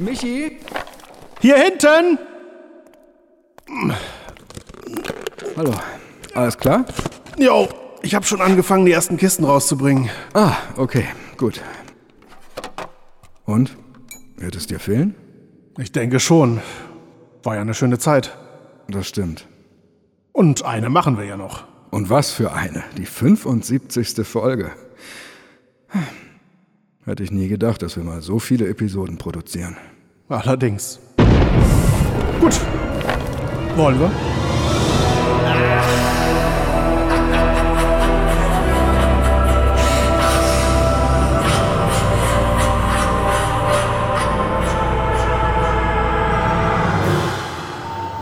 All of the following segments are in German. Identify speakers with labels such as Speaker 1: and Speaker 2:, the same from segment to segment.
Speaker 1: Michi?
Speaker 2: Hier hinten!
Speaker 1: Hallo. Alles klar?
Speaker 2: Jo, ich habe schon angefangen, die ersten Kisten rauszubringen.
Speaker 1: Ah, okay, gut. Und? Wird es dir fehlen?
Speaker 2: Ich denke schon. War ja eine schöne Zeit.
Speaker 1: Das stimmt.
Speaker 2: Und eine machen wir ja noch.
Speaker 1: Und was für eine? Die 75. Folge. Hätte ich nie gedacht, dass wir mal so viele Episoden produzieren.
Speaker 2: Allerdings. Gut. Wollen wir?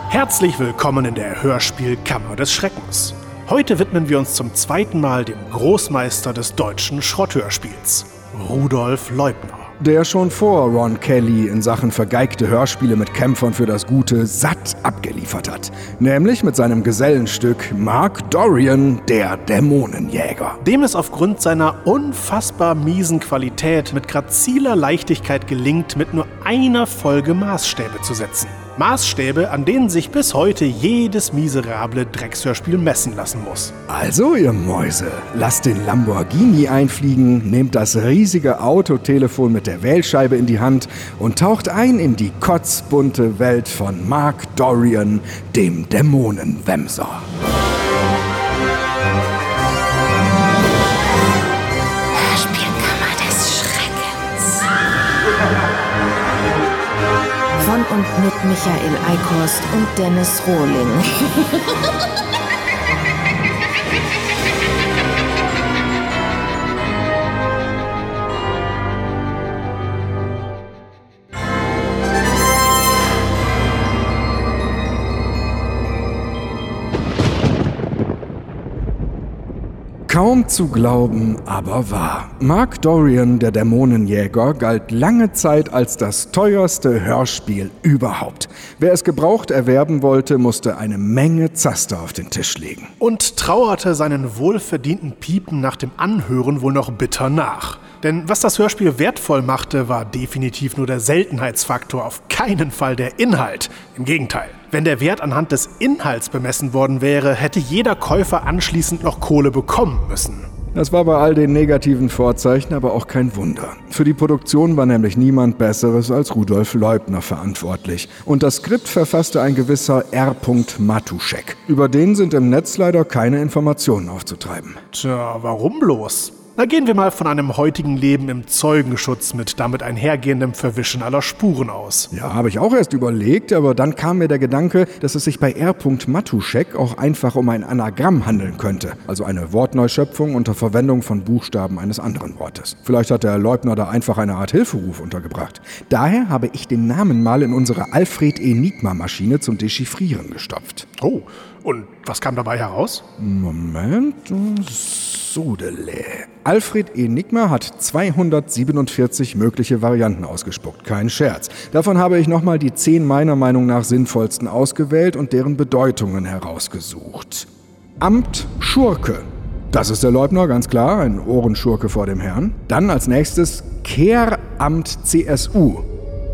Speaker 2: Herzlich willkommen in der Hörspielkammer des Schreckens. Heute widmen wir uns zum zweiten Mal dem Großmeister des deutschen Schrotthörspiels, Rudolf Leubner.
Speaker 1: Der schon vor Ron Kelly in Sachen vergeigte Hörspiele mit Kämpfern für das Gute satt abgeliefert hat. Nämlich mit seinem Gesellenstück Mark Dorian, der Dämonenjäger.
Speaker 2: Dem es aufgrund seiner unfassbar miesen Qualität mit graziler Leichtigkeit gelingt, mit nur einer Folge Maßstäbe zu setzen. Maßstäbe, an denen sich bis heute jedes miserable Dreckshörspiel messen lassen muss.
Speaker 1: Also, ihr Mäuse, lasst den Lamborghini einfliegen, nehmt das riesige Autotelefon mit der Wählscheibe in die Hand und taucht ein in die kotzbunte Welt von Mark Dorian, dem Dämonenwemser.
Speaker 3: Und mit Michael Eickhorst und Dennis Rohling.
Speaker 1: Kaum zu glauben, aber wahr. Mark Dorian, der Dämonenjäger, galt lange Zeit als das teuerste Hörspiel überhaupt. Wer es gebraucht erwerben wollte, musste eine Menge Zaster auf den Tisch legen.
Speaker 2: Und trauerte seinen wohlverdienten Piepen nach dem Anhören wohl noch bitter nach. Denn was das Hörspiel wertvoll machte, war definitiv nur der Seltenheitsfaktor, auf keinen Fall der Inhalt. Im Gegenteil. Wenn der Wert anhand des Inhalts bemessen worden wäre, hätte jeder Käufer anschließend noch Kohle bekommen müssen.
Speaker 1: Das war bei all den negativen Vorzeichen aber auch kein Wunder. Für die Produktion war nämlich niemand Besseres als Rudolf Leubner verantwortlich. Und das Skript verfasste ein gewisser R. Matuschek. Über den sind im Netz leider keine Informationen aufzutreiben.
Speaker 2: Tja, warum bloß? Na gehen wir mal von einem heutigen Leben im Zeugenschutz mit damit einhergehendem Verwischen aller Spuren aus.
Speaker 1: Ja, habe ich auch erst überlegt, aber dann kam mir der Gedanke, dass es sich bei R. Matuschek auch einfach um ein Anagramm handeln könnte, also eine Wortneuschöpfung unter Verwendung von Buchstaben eines anderen Wortes. Vielleicht hat der Leubner da einfach eine Art Hilferuf untergebracht. Daher habe ich den Namen mal in unsere Alfred Enigma-Maschine zum Dechiffrieren gestopft.
Speaker 2: Oh, und was kam dabei heraus?
Speaker 1: Moment, Sudele. Alfred Enigma hat 247 mögliche Varianten ausgespuckt. Kein Scherz. Davon habe ich nochmal die zehn meiner Meinung nach sinnvollsten ausgewählt und deren Bedeutungen herausgesucht. Amt Schurke. Das ist der Leubner, ganz klar, ein Ohrenschurke vor dem Herrn. Dann als nächstes Kehramt CSU.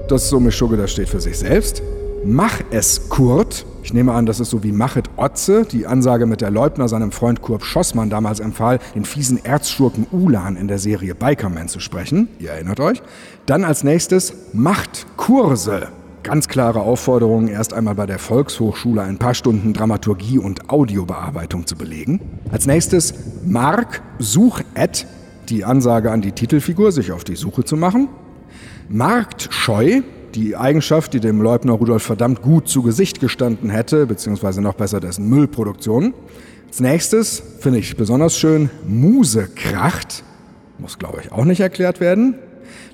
Speaker 1: Das Summe-Schugge, das steht für sich selbst. Mach es Kurt. Ich nehme an, das ist so wie Machet Otze, die Ansage mit der Leubner seinem Freund Kurt Schossmann damals empfahl, den fiesen Erzschurken Ulan in der Serie Bikerman zu sprechen. Ihr erinnert euch. Dann als nächstes Macht Kurse. Ganz klare Aufforderung, erst einmal bei der Volkshochschule ein paar Stunden Dramaturgie und Audiobearbeitung zu belegen. Als nächstes Mark Such-Ad, die Ansage an die Titelfigur, sich auf die Suche zu machen. Marktscheu, die Eigenschaft, die dem Leubner Rudolf verdammt gut zu Gesicht gestanden hätte, beziehungsweise noch besser dessen Müllproduktion. Als nächstes finde ich besonders schön Musekracht. Muss, glaube ich, auch nicht erklärt werden.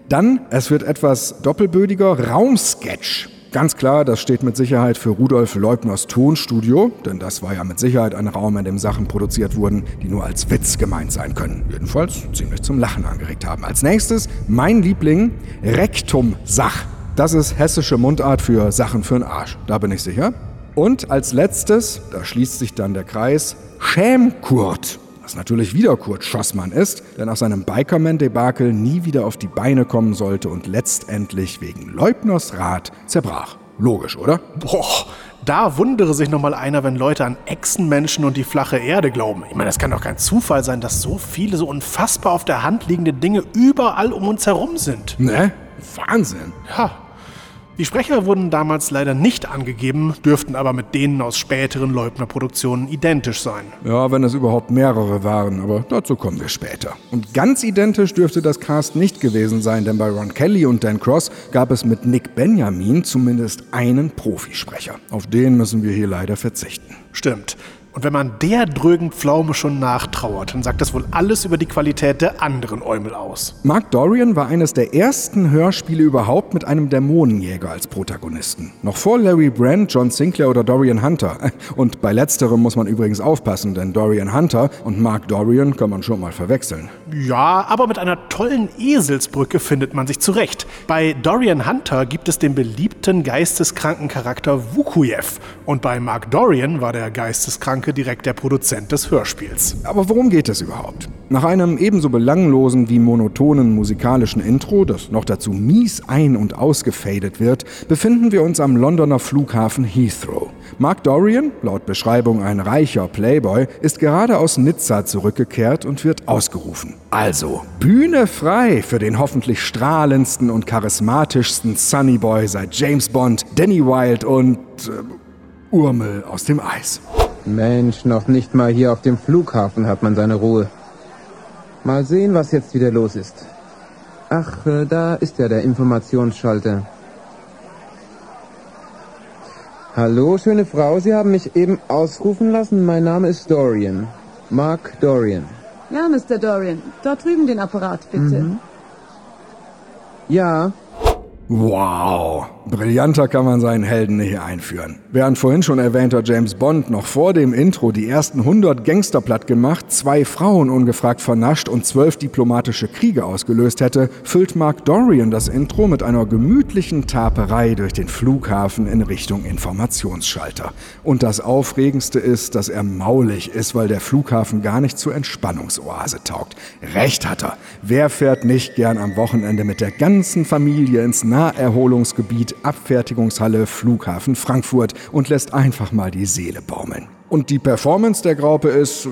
Speaker 1: Dann, es wird etwas doppelbödiger, Raumsketch. Ganz klar, das steht mit Sicherheit für Rudolf Leubners Tonstudio, denn das war ja mit Sicherheit ein Raum, in dem Sachen produziert wurden, die nur als Witz gemeint sein können. Jedenfalls ziemlich zum Lachen angeregt haben. Als nächstes mein Liebling, Rektum-Sach. Das ist hessische Mundart für Sachen für den Arsch, da bin ich sicher. Und als letztes, da schließt sich dann der Kreis, Schämkurt. Was natürlich wieder Kurt Schossmann ist, der nach seinem Bikerman-Debakel nie wieder auf die Beine kommen sollte und letztendlich wegen Leubners Rat zerbrach. Logisch, oder?
Speaker 2: Boah, da wundere sich noch mal einer, wenn Leute an Echsenmenschen und die flache Erde glauben. Ich meine, das kann doch kein Zufall sein, dass so viele so unfassbar auf der Hand liegende Dinge überall um uns herum sind.
Speaker 1: Ne? Wahnsinn.
Speaker 2: Ja. Die Sprecher wurden damals leider nicht angegeben, dürften aber mit denen aus späteren Leubner-Produktionen identisch sein.
Speaker 1: Ja, wenn es überhaupt mehrere waren, aber dazu kommen wir später. Und ganz identisch dürfte das Cast nicht gewesen sein, denn bei Ron Kelly und Dan Cross gab es mit Nick Benjamin zumindest einen Profisprecher. Auf den müssen wir hier leider verzichten.
Speaker 2: Stimmt. Und wenn man der drögen Pflaume schon nachtrauert, dann sagt das wohl alles über die Qualität der anderen Eumel aus.
Speaker 1: Mark Dorian war eines der ersten Hörspiele überhaupt mit einem Dämonenjäger als Protagonisten. Noch vor Larry Brand, John Sinclair oder Dorian Hunter. Und bei letzterem muss man übrigens aufpassen, denn Dorian Hunter und Mark Dorian kann man schon mal verwechseln.
Speaker 2: Ja, aber mit einer tollen Eselsbrücke findet man sich zurecht. Bei Dorian Hunter gibt es den beliebten geisteskranken Charakter Vukuyev. Und bei Mark Dorian war der geisteskranke direkt der Produzent des Hörspiels.
Speaker 1: Aber worum geht es überhaupt? Nach einem ebenso belanglosen wie monotonen musikalischen Intro, das noch dazu mies ein- und ausgefadet wird, befinden wir uns am Londoner Flughafen Heathrow. Mark Dorian, laut Beschreibung ein reicher Playboy, ist gerade aus Nizza zurückgekehrt und wird ausgerufen. Also, Bühne frei für den hoffentlich strahlendsten und charismatischsten Sunnyboy seit James Bond, Danny Wilde und äh, Urmel aus dem Eis.
Speaker 4: Mensch, noch nicht mal hier auf dem Flughafen hat man seine Ruhe. Mal sehen, was jetzt wieder los ist. Ach, äh, da ist ja der Informationsschalter. Hallo, schöne Frau, Sie haben mich eben ausrufen lassen. Mein Name ist Dorian. Mark Dorian.
Speaker 5: Ja, Mr. Dorian. Dort drüben den Apparat, bitte.
Speaker 4: Mhm. Ja,
Speaker 1: Wow, brillanter kann man seinen Helden hier einführen. Während vorhin schon erwähnter James Bond noch vor dem Intro die ersten 100 Gangster platt gemacht, zwei Frauen ungefragt vernascht und zwölf diplomatische Kriege ausgelöst hätte, füllt Mark Dorian das Intro mit einer gemütlichen Taperei durch den Flughafen in Richtung Informationsschalter. Und das Aufregendste ist, dass er maulig ist, weil der Flughafen gar nicht zur Entspannungsoase taugt. Recht hat er. Wer fährt nicht gern am Wochenende mit der ganzen Familie ins Naherholungsgebiet, Abfertigungshalle, Flughafen Frankfurt und lässt einfach mal die Seele baumeln. Und die Performance der Graupe ist.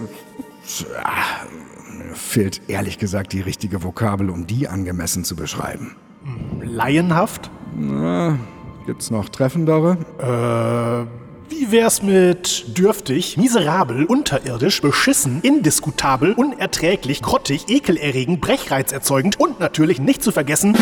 Speaker 1: Ah, fehlt ehrlich gesagt die richtige Vokabel, um die angemessen zu beschreiben.
Speaker 2: Laienhaft?
Speaker 1: Na, gibt's noch treffendere?
Speaker 2: Äh, wie wär's mit dürftig, miserabel, unterirdisch, beschissen, indiskutabel, unerträglich, grottig, ekelerregend, brechreizerzeugend und natürlich nicht zu vergessen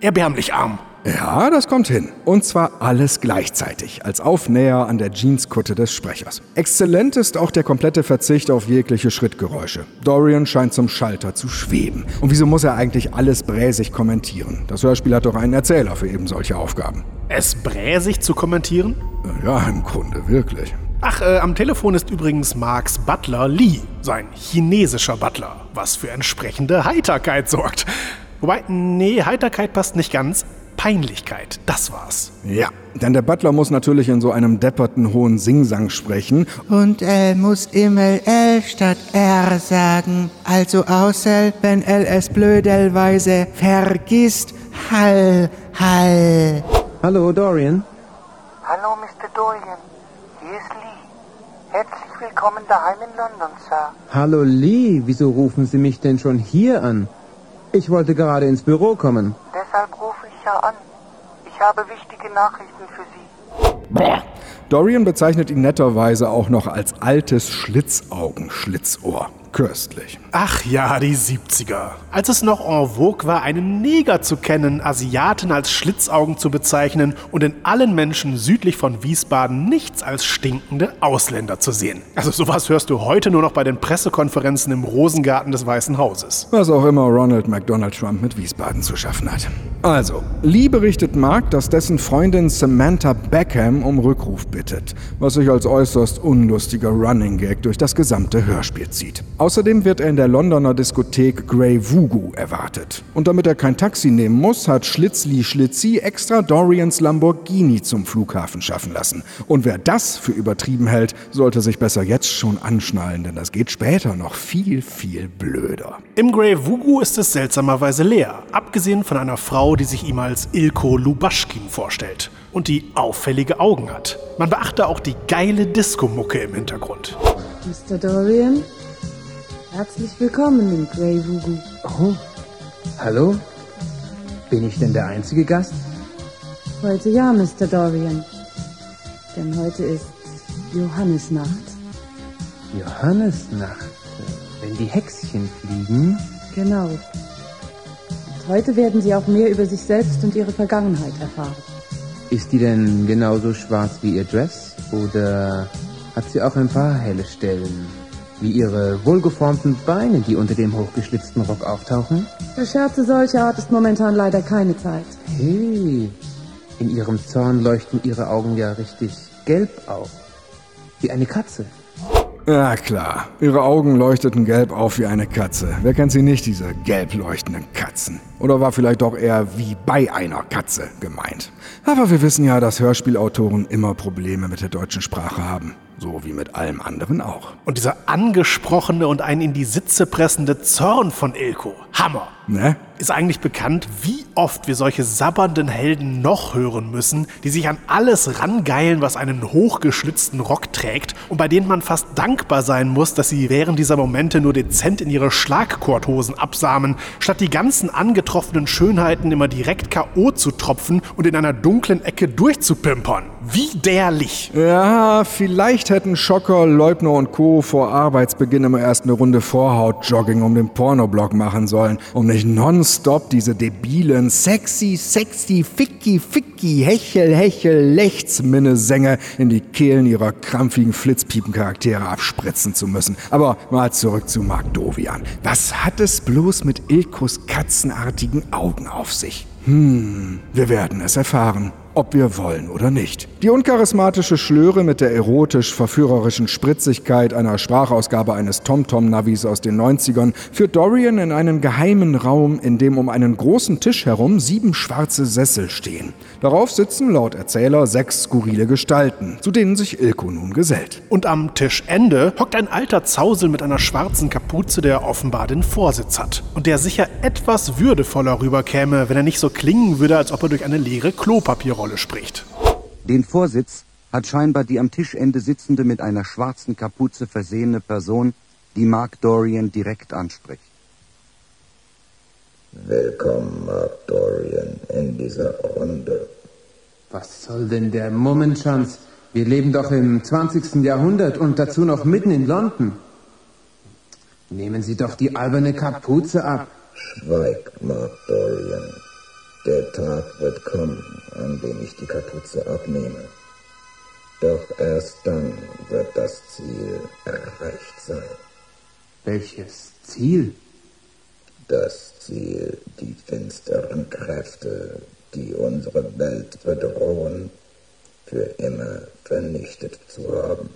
Speaker 2: erbärmlich arm.
Speaker 1: Ja, das kommt hin. Und zwar alles gleichzeitig, als Aufnäher an der Jeanskutte des Sprechers. Exzellent ist auch der komplette Verzicht auf jegliche Schrittgeräusche. Dorian scheint zum Schalter zu schweben. Und wieso muss er eigentlich alles bräsig kommentieren? Das Hörspiel hat doch einen Erzähler für eben solche Aufgaben.
Speaker 2: Es bräsig zu kommentieren?
Speaker 1: Ja, im Grunde wirklich.
Speaker 2: Ach, äh, am Telefon ist übrigens Marks Butler Lee, sein chinesischer Butler, was für entsprechende Heiterkeit sorgt. Wobei, nee, Heiterkeit passt nicht ganz. Peinlichkeit, das war's.
Speaker 1: Ja, denn der Butler muss natürlich in so einem depperten hohen Singsang sprechen.
Speaker 6: Und L muss immer L statt R sagen. Also außer wenn L es blödelweise vergisst. Hall, Hall.
Speaker 4: hallo Dorian.
Speaker 7: Hallo, Mr. Dorian. Hier ist Lee. Herzlich willkommen daheim in London, Sir.
Speaker 4: Hallo Lee, wieso rufen Sie mich denn schon hier an? Ich wollte gerade ins Büro kommen.
Speaker 7: Deshalb rufe ich ja an. Ich habe wichtige Nachrichten für Sie.
Speaker 1: Dorian bezeichnet ihn netterweise auch noch als altes Schlitzaugenschlitzohr. Köstlich.
Speaker 2: Ach ja, die 70er. Als es noch en vogue war, einen Neger zu kennen, Asiaten als Schlitzaugen zu bezeichnen und in allen Menschen südlich von Wiesbaden nichts als stinkende Ausländer zu sehen. Also sowas hörst du heute nur noch bei den Pressekonferenzen im Rosengarten des Weißen Hauses.
Speaker 1: Was auch immer Ronald McDonald Trump mit Wiesbaden zu schaffen hat. Also, Lee berichtet Mark, dass dessen Freundin Samantha Beckham um Rückruf bittet, was sich als äußerst unlustiger Running Gag durch das gesamte Hörspiel zieht. Außerdem wird er in der Londoner Diskothek Grey Voodoo erwartet. Und damit er kein Taxi nehmen muss, hat Schlitzli Schlitzi extra Dorians Lamborghini zum Flughafen schaffen lassen. Und wer das für übertrieben hält, sollte sich besser jetzt schon anschnallen, denn das geht später noch viel, viel blöder.
Speaker 2: Im Grey Voodoo ist es seltsamerweise leer, abgesehen von einer Frau, die sich ihm als Ilko Lubaschkin vorstellt und die auffällige Augen hat. Man beachte auch die geile Disco-Mucke im Hintergrund.
Speaker 5: Mr. Dorian, herzlich willkommen im Grey Voodoo.
Speaker 4: Oh, hallo? Bin ich denn der einzige Gast?
Speaker 5: Heute ja, Mr. Dorian. Denn heute ist Johannesnacht.
Speaker 4: Johannesnacht. Wenn die Hexchen fliegen.
Speaker 5: Genau. Und heute werden Sie auch mehr über sich selbst und Ihre Vergangenheit erfahren.
Speaker 4: Ist die denn genauso schwarz wie ihr Dress? Oder hat sie auch ein paar helle Stellen? Wie ihre wohlgeformten Beine, die unter dem hochgeschlitzten Rock auftauchen?
Speaker 5: Für Scherze solcher Art ist momentan leider keine Zeit.
Speaker 4: Hey, in ihrem Zorn leuchten ihre Augen ja richtig gelb auf. Wie eine Katze.
Speaker 1: Ja klar, ihre Augen leuchteten gelb auf wie eine Katze. Wer kennt sie nicht, diese gelb leuchtenden Katzen? Oder war vielleicht doch eher wie bei einer Katze gemeint? Aber wir wissen ja, dass Hörspielautoren immer Probleme mit der deutschen Sprache haben. So wie mit allem anderen auch.
Speaker 2: Und dieser angesprochene und einen in die Sitze pressende Zorn von Ilko. Hammer.
Speaker 1: Ne?
Speaker 2: Ist eigentlich bekannt, wie oft wir solche sabbernden Helden noch hören müssen, die sich an alles rangeilen, was einen hochgeschlitzten Rock trägt und bei denen man fast dankbar sein muss, dass sie während dieser Momente nur dezent in ihre Schlagkordhosen absamen, statt die ganzen angetroffenen Schönheiten immer direkt K.O. zu tropfen und in einer dunklen Ecke durchzupimpern. Widerlich.
Speaker 1: Ja, vielleicht hätten Schocker, Leubner und Co. vor Arbeitsbeginn immer erst eine Runde Vorhaut-Jogging um den Pornoblog machen sollen, um nicht nonstop diese debilen sexy, sexy, ficky, ficky, hechel, hechel, Lechtsminne-Sänger in die Kehlen ihrer krampfigen Flitzpiepen-Charaktere abspritzen zu müssen. Aber mal zurück zu Mark Dovian. Was hat es bloß mit Ilkos katzenartigen Augen auf sich? Hm, wir werden es erfahren ob wir wollen oder nicht. Die uncharismatische Schlöre mit der erotisch-verführerischen Spritzigkeit einer Sprachausgabe eines TomTom-Navis aus den 90ern führt Dorian in einen geheimen Raum, in dem um einen großen Tisch herum sieben schwarze Sessel stehen. Darauf sitzen laut Erzähler sechs skurrile Gestalten, zu denen sich Ilko nun gesellt.
Speaker 2: Und am Tischende hockt ein alter Zausel mit einer schwarzen Kapuze, der offenbar den Vorsitz hat. Und der sicher etwas würdevoller rüberkäme, wenn er nicht so klingen würde, als ob er durch eine leere Klopapierrolle spricht.
Speaker 8: Den Vorsitz hat scheinbar die am Tischende sitzende mit einer schwarzen Kapuze versehene Person, die Mark Dorian direkt anspricht.
Speaker 9: Willkommen, Mark Dorian, in dieser Runde.
Speaker 4: Was soll denn der Mummenschanz? Wir leben doch im 20. Jahrhundert und dazu noch mitten in London. Nehmen Sie doch die alberne Kapuze ab.
Speaker 9: Schweig, Mark Dorian. Der Tag wird kommen, an dem ich die Kapuze abnehme. Doch erst dann wird das Ziel erreicht sein.
Speaker 4: Welches Ziel?
Speaker 9: Das Ziel, die finsteren Kräfte, die unsere Welt bedrohen, für immer vernichtet zu haben.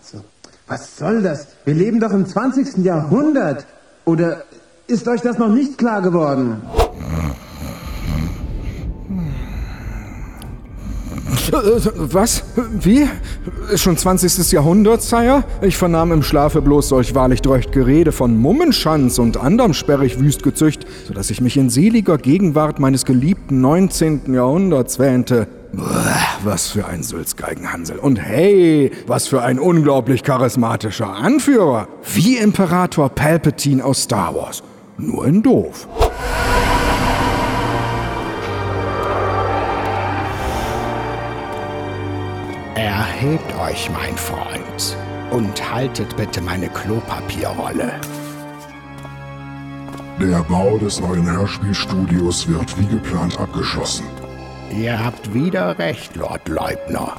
Speaker 4: Also, was soll das? Wir leben doch im 20. Jahrhundert. Oder ist euch das noch nicht klar geworden?
Speaker 1: Was? Wie? Ist schon 20. Jahrhundert, Sire? Ich vernahm im Schlafe bloß solch wahrlich dreucht Gerede von Mummenschanz und anderem sperrig Wüstgezücht, so dass ich mich in seliger Gegenwart meines geliebten 19. Jahrhunderts wähnte. Was für ein Sülzgeigenhansel. Und hey, was für ein unglaublich charismatischer Anführer. Wie Imperator Palpatine aus Star Wars. Nur in doof.
Speaker 10: Erhebt euch, mein Freund, und haltet bitte meine Klopapierrolle.
Speaker 11: Der Bau des neuen Hörspielstudios wird wie geplant abgeschlossen.
Speaker 10: Ihr habt wieder recht, Lord Leubner.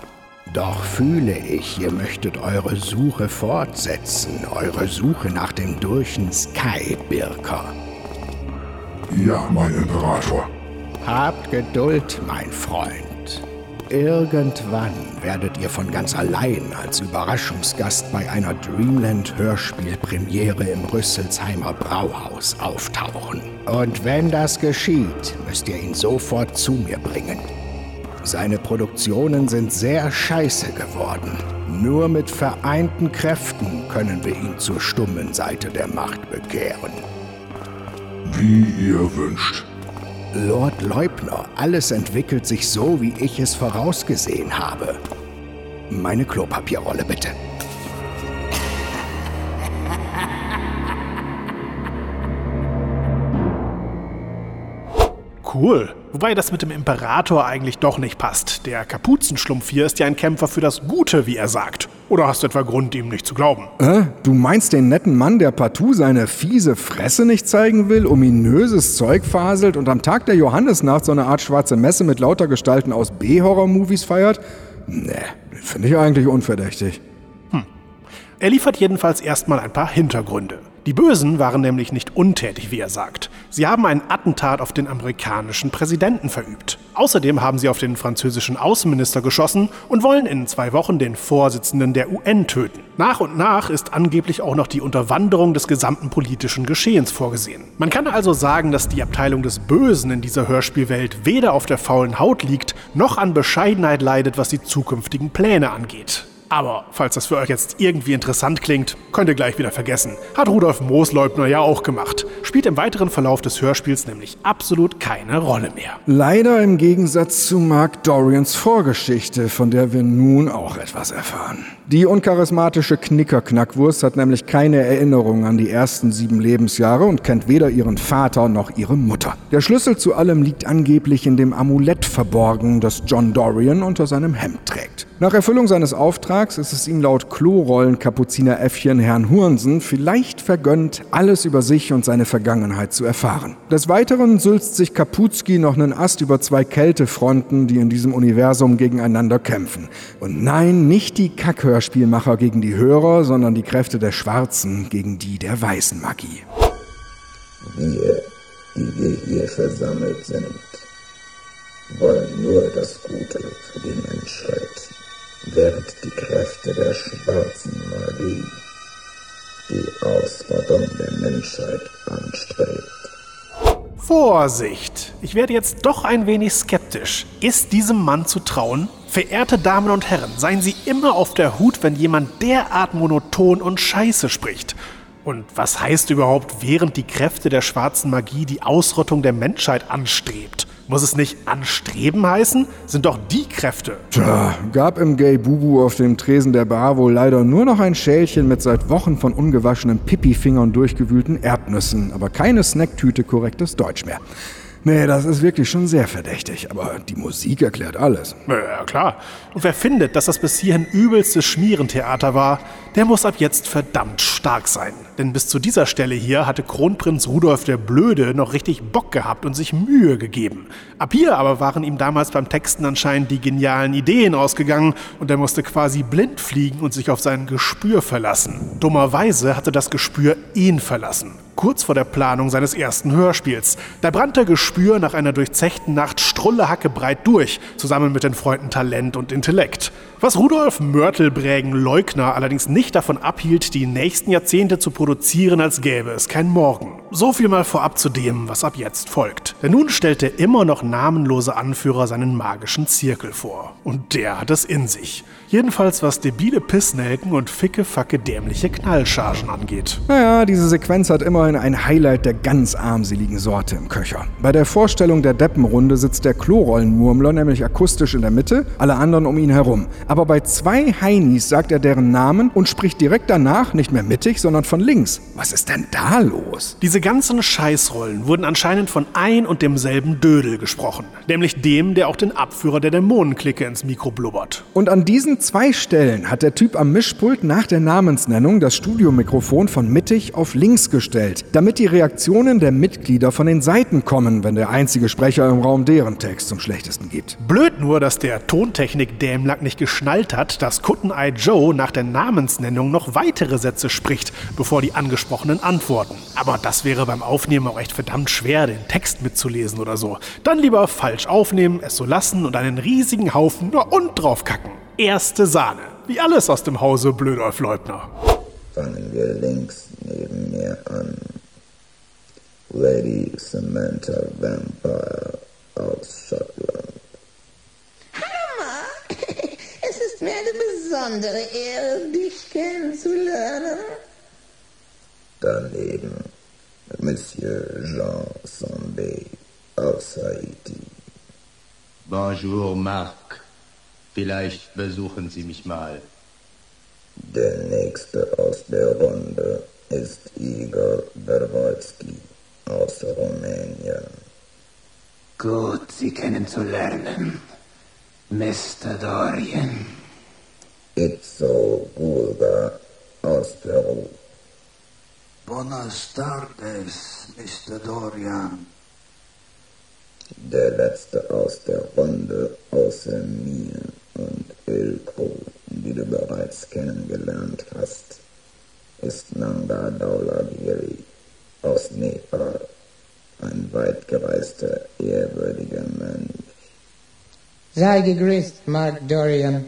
Speaker 10: Doch fühle ich, ihr möchtet eure Suche fortsetzen, eure Suche nach dem Durchen Skybirker.
Speaker 11: Ja, mein Imperator.
Speaker 10: Habt Geduld, mein Freund. Irgendwann werdet ihr von ganz allein als Überraschungsgast bei einer Dreamland-Hörspielpremiere im Rüsselsheimer Brauhaus auftauchen. Und wenn das geschieht, müsst ihr ihn sofort zu mir bringen. Seine Produktionen sind sehr scheiße geworden. Nur mit vereinten Kräften können wir ihn zur stummen Seite der Macht bekehren.
Speaker 11: Wie ihr wünscht.
Speaker 10: Lord Leubner, alles entwickelt sich so, wie ich es vorausgesehen habe. Meine Klopapierrolle bitte.
Speaker 2: Cool. Wobei das mit dem Imperator eigentlich doch nicht passt. Der Kapuzenschlumpf hier ist ja ein Kämpfer für das Gute, wie er sagt. Oder hast du etwa Grund, ihm nicht zu glauben?
Speaker 1: Äh, du meinst den netten Mann, der partout seine fiese Fresse nicht zeigen will, ominöses Zeug faselt und am Tag der Johannesnacht so eine Art schwarze Messe mit lauter Gestalten aus B-Horror-Movies feiert? Nee, den finde ich eigentlich unverdächtig.
Speaker 2: Er liefert jedenfalls erstmal ein paar Hintergründe. Die Bösen waren nämlich nicht untätig, wie er sagt. Sie haben ein Attentat auf den amerikanischen Präsidenten verübt. Außerdem haben sie auf den französischen Außenminister geschossen und wollen in zwei Wochen den Vorsitzenden der UN töten. Nach und nach ist angeblich auch noch die Unterwanderung des gesamten politischen Geschehens vorgesehen. Man kann also sagen, dass die Abteilung des Bösen in dieser Hörspielwelt weder auf der faulen Haut liegt, noch an Bescheidenheit leidet, was die zukünftigen Pläne angeht. Aber falls das für euch jetzt irgendwie interessant klingt, könnt ihr gleich wieder vergessen. Hat Rudolf Moosleubner ja auch gemacht. Spielt im weiteren Verlauf des Hörspiels nämlich absolut keine Rolle mehr.
Speaker 1: Leider im Gegensatz zu Mark Dorians Vorgeschichte, von der wir nun auch etwas erfahren. Die uncharismatische Knicker-Knackwurst hat nämlich keine Erinnerung an die ersten sieben Lebensjahre und kennt weder ihren Vater noch ihre Mutter. Der Schlüssel zu allem liegt angeblich in dem Amulett verborgen, das John Dorian unter seinem Hemd trägt. Nach Erfüllung seines Auftrags ist es ihm laut Klorollen-Kapuzineräffchen Herrn Hurensen vielleicht vergönnt, alles über sich und seine Vergangenheit zu erfahren. Des Weiteren sülzt sich Kapuzki noch einen Ast über zwei Kältefronten, die in diesem Universum gegeneinander kämpfen. Und nein, nicht die Kackhörspielmacher gegen die Hörer, sondern die Kräfte der Schwarzen gegen die der weißen Magie.
Speaker 9: Wir, die wir hier versammelt sind, wollen nur das Gute für die Menschheit, während die Kräfte der schwarzen Magie die Ausrottung der Menschheit anstrebt.
Speaker 2: Vorsicht! Ich werde jetzt doch ein wenig skeptisch. Ist diesem Mann zu trauen? Verehrte Damen und Herren, seien Sie immer auf der Hut, wenn jemand derart monoton und scheiße spricht. Und was heißt überhaupt, während die Kräfte der schwarzen Magie die Ausrottung der Menschheit anstrebt? Muss es nicht anstreben heißen? Sind doch die Kräfte.
Speaker 1: Tja, gab im Gay Bubu auf dem Tresen der Bar wohl leider nur noch ein Schälchen mit seit Wochen von ungewaschenen Pipi-Fingern durchgewühlten Erdnüssen, aber keine Snacktüte korrektes Deutsch mehr. Nee, das ist wirklich schon sehr verdächtig, aber die Musik erklärt alles.
Speaker 2: Ja, klar. Und wer findet, dass das bis hierhin übelstes Schmierentheater war, der muss ab jetzt verdammt stark sein. Denn bis zu dieser Stelle hier hatte Kronprinz Rudolf der Blöde noch richtig Bock gehabt und sich Mühe gegeben. Ab hier aber waren ihm damals beim Texten anscheinend die genialen Ideen ausgegangen und er musste quasi blind fliegen und sich auf sein Gespür verlassen. Dummerweise hatte das Gespür ihn verlassen kurz vor der Planung seines ersten Hörspiels. Da brannte Gespür nach einer durchzechten Nacht Strullehacke breit durch, zusammen mit den Freunden Talent und Intellekt. Was Rudolf Mörtelbrägen Leugner allerdings nicht davon abhielt, die nächsten Jahrzehnte zu produzieren, als gäbe es kein Morgen. So viel mal vorab zu dem, was ab jetzt folgt. Denn nun stellt der immer noch namenlose Anführer seinen magischen Zirkel vor. Und der hat es in sich. Jedenfalls was debile Pissnelken und ficke, facke, dämliche Knallchargen angeht.
Speaker 1: Naja, diese Sequenz hat immerhin ein Highlight der ganz armseligen Sorte im Köcher. Bei der Vorstellung der Deppenrunde sitzt der Klorollenmurmler nämlich akustisch in der Mitte, alle anderen um ihn herum. Aber bei zwei Heinis sagt er deren Namen und spricht direkt danach nicht mehr mittig, sondern von links. Was ist denn da los?
Speaker 2: Diese ganzen Scheißrollen wurden anscheinend von ein und demselben Dödel gesprochen. Nämlich dem, der auch den Abführer der Dämonenklicke ins Mikro blubbert.
Speaker 1: Und an diesen diesen zwei Stellen hat der Typ am Mischpult nach der Namensnennung das Studiomikrofon von mittig auf links gestellt, damit die Reaktionen der Mitglieder von den Seiten kommen, wenn der einzige Sprecher im Raum deren Text zum schlechtesten gibt.
Speaker 2: Blöd nur, dass der Tontechnik-Dämlack nicht geschnallt hat, dass Kutteneye Joe nach der Namensnennung noch weitere Sätze spricht, bevor die angesprochenen antworten. Aber das wäre beim Aufnehmen auch echt verdammt schwer, den Text mitzulesen oder so. Dann lieber falsch aufnehmen, es so lassen und einen riesigen Haufen nur und drauf kacken. Erste Sahne. Wie alles aus dem Hause Blödolf Leutner.
Speaker 9: Fangen wir links neben mir an. Lady Samantha Vampire aus Schottland.
Speaker 12: Hallo Mark, es ist mir eine besondere Ehre, dich kennenzulernen.
Speaker 9: Daneben Monsieur Jean Sambé aus Haiti.
Speaker 13: Bonjour, Marc. Vielleicht besuchen Sie mich mal.
Speaker 9: Der nächste aus der Runde ist Igor Berwolski aus Rumänien.
Speaker 4: Gut, Sie kennenzulernen. Mr. Dorian.
Speaker 9: Itzo Gulga aus Peru.
Speaker 14: Buenas tardes, Mr. Dorian.
Speaker 9: Der letzte aus der Runde außer mir und Ilko, die du bereits kennengelernt hast, ist Nanga Daulagiri aus Nepal, ein weit gereister, ehrwürdiger Mönch.
Speaker 15: Sei gegrüßt, Mark Dorian.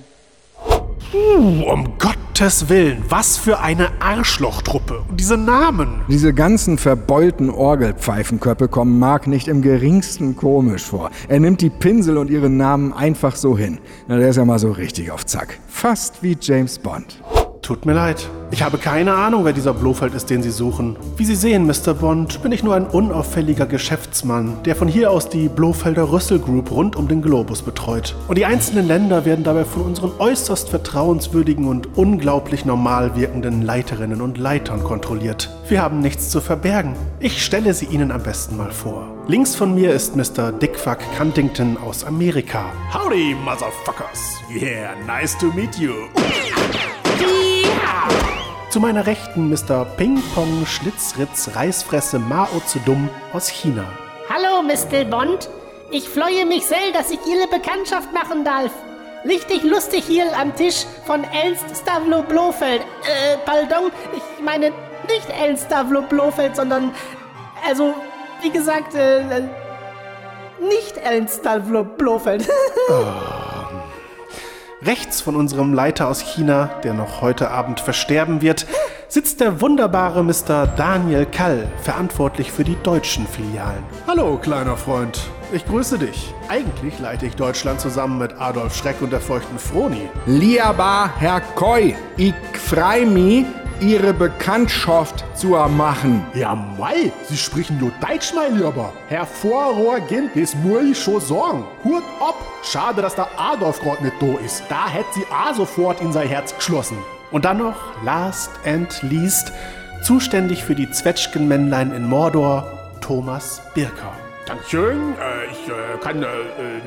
Speaker 2: Uh, um Gottes Willen, was für eine Arschlochtruppe. Und diese Namen.
Speaker 1: Diese ganzen verbeulten Orgelpfeifenköpfe kommen Mark nicht im geringsten komisch vor. Er nimmt die Pinsel und ihre Namen einfach so hin. Na, der ist ja mal so richtig auf Zack. Fast wie James Bond.
Speaker 2: Tut mir leid. Ich habe keine Ahnung, wer dieser Blofeld ist, den Sie suchen. Wie Sie sehen, Mr. Bond, bin ich nur ein unauffälliger Geschäftsmann, der von hier aus die Blofelder Rüssel Group rund um den Globus betreut. Und die einzelnen Länder werden dabei von unseren äußerst vertrauenswürdigen und unglaublich normal wirkenden Leiterinnen und Leitern kontrolliert. Wir haben nichts zu verbergen. Ich stelle sie Ihnen am besten mal vor. Links von mir ist Mr. Dickfuck Cuntington aus Amerika. Howdy, Motherfuckers. Yeah, nice to meet you. Zu meiner Rechten Mr. Ping Pong Schlitzritz Reißfresse Mao Zedong aus China.
Speaker 16: Hallo, Mr. Bond. Ich freue mich sehr, dass ich Ihre Bekanntschaft machen darf. Richtig lustig hier am Tisch von Ernst Stavlo Blofeld. Äh, pardon, ich meine nicht Ernst Stavlo Blofeld, sondern, also, wie gesagt, äh, nicht Ernst Stavlo Blofeld.
Speaker 2: Rechts von unserem Leiter aus China, der noch heute Abend versterben wird, sitzt der wunderbare Mr. Daniel Kall, verantwortlich für die deutschen Filialen. Hallo, kleiner Freund. Ich grüße dich. Eigentlich leite ich Deutschland zusammen mit Adolf Schreck und der feuchten Froni.
Speaker 1: Lieber Herr Koi, ich freu mich, Ihre Bekanntschaft zu machen.
Speaker 2: Ja, mei, Sie sprechen nur Deutsch, mein Lieber. Hervorragend, das muss ich schon sagen. Hut ab. Schade, dass der Adolf gerade nicht da ist. Da hätte sie auch sofort in sein Herz geschlossen. Und dann noch, last and least, zuständig für die Zwetschgenmännlein in Mordor, Thomas Birker. Dankeschön. Äh, ich äh, kann äh,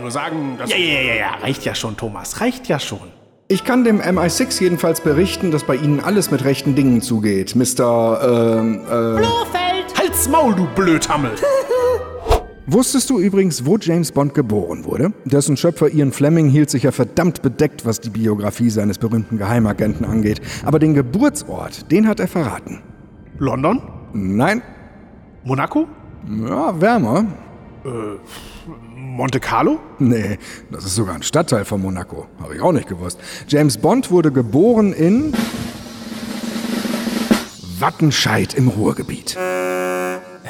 Speaker 2: nur sagen, dass... Ja, ja, ja, ja, reicht ja schon, Thomas, reicht ja schon.
Speaker 1: Ich kann dem MI6 jedenfalls berichten, dass bei Ihnen alles mit rechten Dingen zugeht, Mr. Ähm, äh.
Speaker 16: Blofeld!
Speaker 2: Halt's Maul, du Blödhammel!
Speaker 1: Wusstest du übrigens, wo James Bond geboren wurde? Dessen Schöpfer Ian Fleming hielt sich ja verdammt bedeckt, was die Biografie seines berühmten Geheimagenten angeht. Aber den Geburtsort, den hat er verraten.
Speaker 2: London?
Speaker 1: Nein.
Speaker 2: Monaco?
Speaker 1: Ja, wärmer.
Speaker 2: Äh, Monte Carlo?
Speaker 1: Nee, das ist sogar ein Stadtteil von Monaco. Habe ich auch nicht gewusst. James Bond wurde geboren in Wattenscheid im Ruhrgebiet.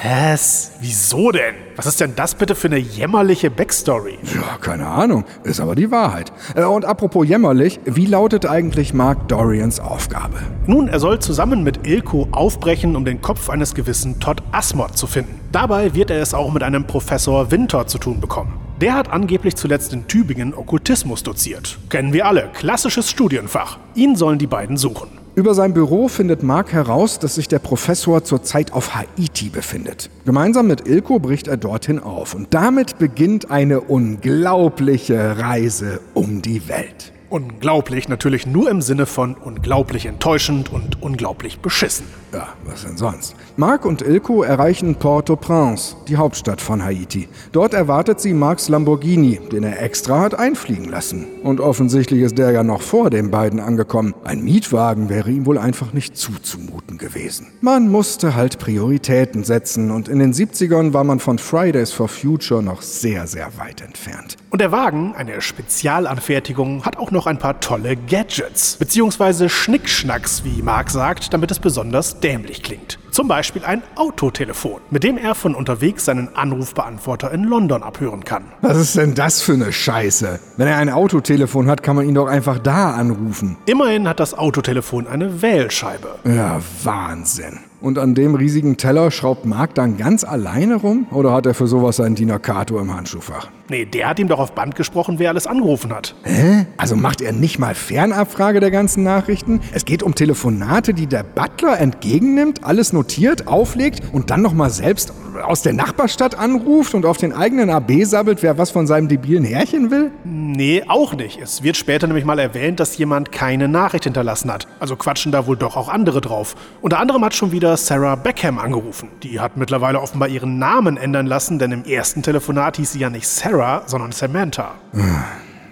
Speaker 2: Was? Wieso denn? Was ist denn das bitte für eine jämmerliche Backstory?
Speaker 1: Ja, keine Ahnung. Ist aber die Wahrheit. Äh, Und apropos jämmerlich, wie lautet eigentlich Mark Dorians Aufgabe?
Speaker 2: Nun, er soll zusammen mit Ilko aufbrechen, um den Kopf eines gewissen Todd Asmod zu finden. Dabei wird er es auch mit einem Professor Winter zu tun bekommen. Der hat angeblich zuletzt in Tübingen Okkultismus doziert. Kennen wir alle, klassisches Studienfach. Ihn sollen die beiden suchen.
Speaker 1: Über sein Büro findet Mark heraus, dass sich der Professor zurzeit auf Haiti befindet. Gemeinsam mit Ilko bricht er dorthin auf und damit beginnt eine unglaubliche Reise um die Welt.
Speaker 2: Unglaublich natürlich nur im Sinne von unglaublich enttäuschend und unglaublich beschissen.
Speaker 1: Ja, was denn sonst? Mark und Ilko erreichen Port-au-Prince, die Hauptstadt von Haiti. Dort erwartet sie Marks Lamborghini, den er extra hat einfliegen lassen. Und offensichtlich ist der ja noch vor den beiden angekommen. Ein Mietwagen wäre ihm wohl einfach nicht zuzumuten gewesen. Man musste halt Prioritäten setzen und in den 70ern war man von Fridays for Future noch sehr, sehr weit entfernt.
Speaker 2: Und der Wagen, eine Spezialanfertigung, hat auch noch ein paar tolle Gadgets. Beziehungsweise Schnickschnacks, wie Mark sagt, damit es besonders dämlich klingt. Zum Beispiel ein Autotelefon, mit dem er von unterwegs seinen Anrufbeantworter in London abhören kann.
Speaker 1: Was ist denn das für eine Scheiße? Wenn er ein Autotelefon hat, kann man ihn doch einfach da anrufen.
Speaker 2: Immerhin hat das Autotelefon eine Wählscheibe.
Speaker 1: Ja, Wahnsinn. Und an dem riesigen Teller schraubt Mark dann ganz alleine rum? Oder hat er für sowas seinen Diener Kato im Handschuhfach?
Speaker 2: Nee, der hat ihm doch auf Band gesprochen, wer alles angerufen hat.
Speaker 1: Hä? Also macht er nicht mal Fernabfrage der ganzen Nachrichten? Es geht um Telefonate, die der Butler entgegennimmt, alles notiert, auflegt und dann nochmal selbst aus der Nachbarstadt anruft und auf den eigenen AB sabbelt, wer was von seinem debilen Herrchen will?
Speaker 2: Nee, auch nicht. Es wird später nämlich mal erwähnt, dass jemand keine Nachricht hinterlassen hat. Also quatschen da wohl doch auch andere drauf. Unter anderem hat schon wieder Sarah Beckham angerufen. Die hat mittlerweile offenbar ihren Namen ändern lassen, denn im ersten Telefonat hieß sie ja nicht Sarah, sondern Samantha.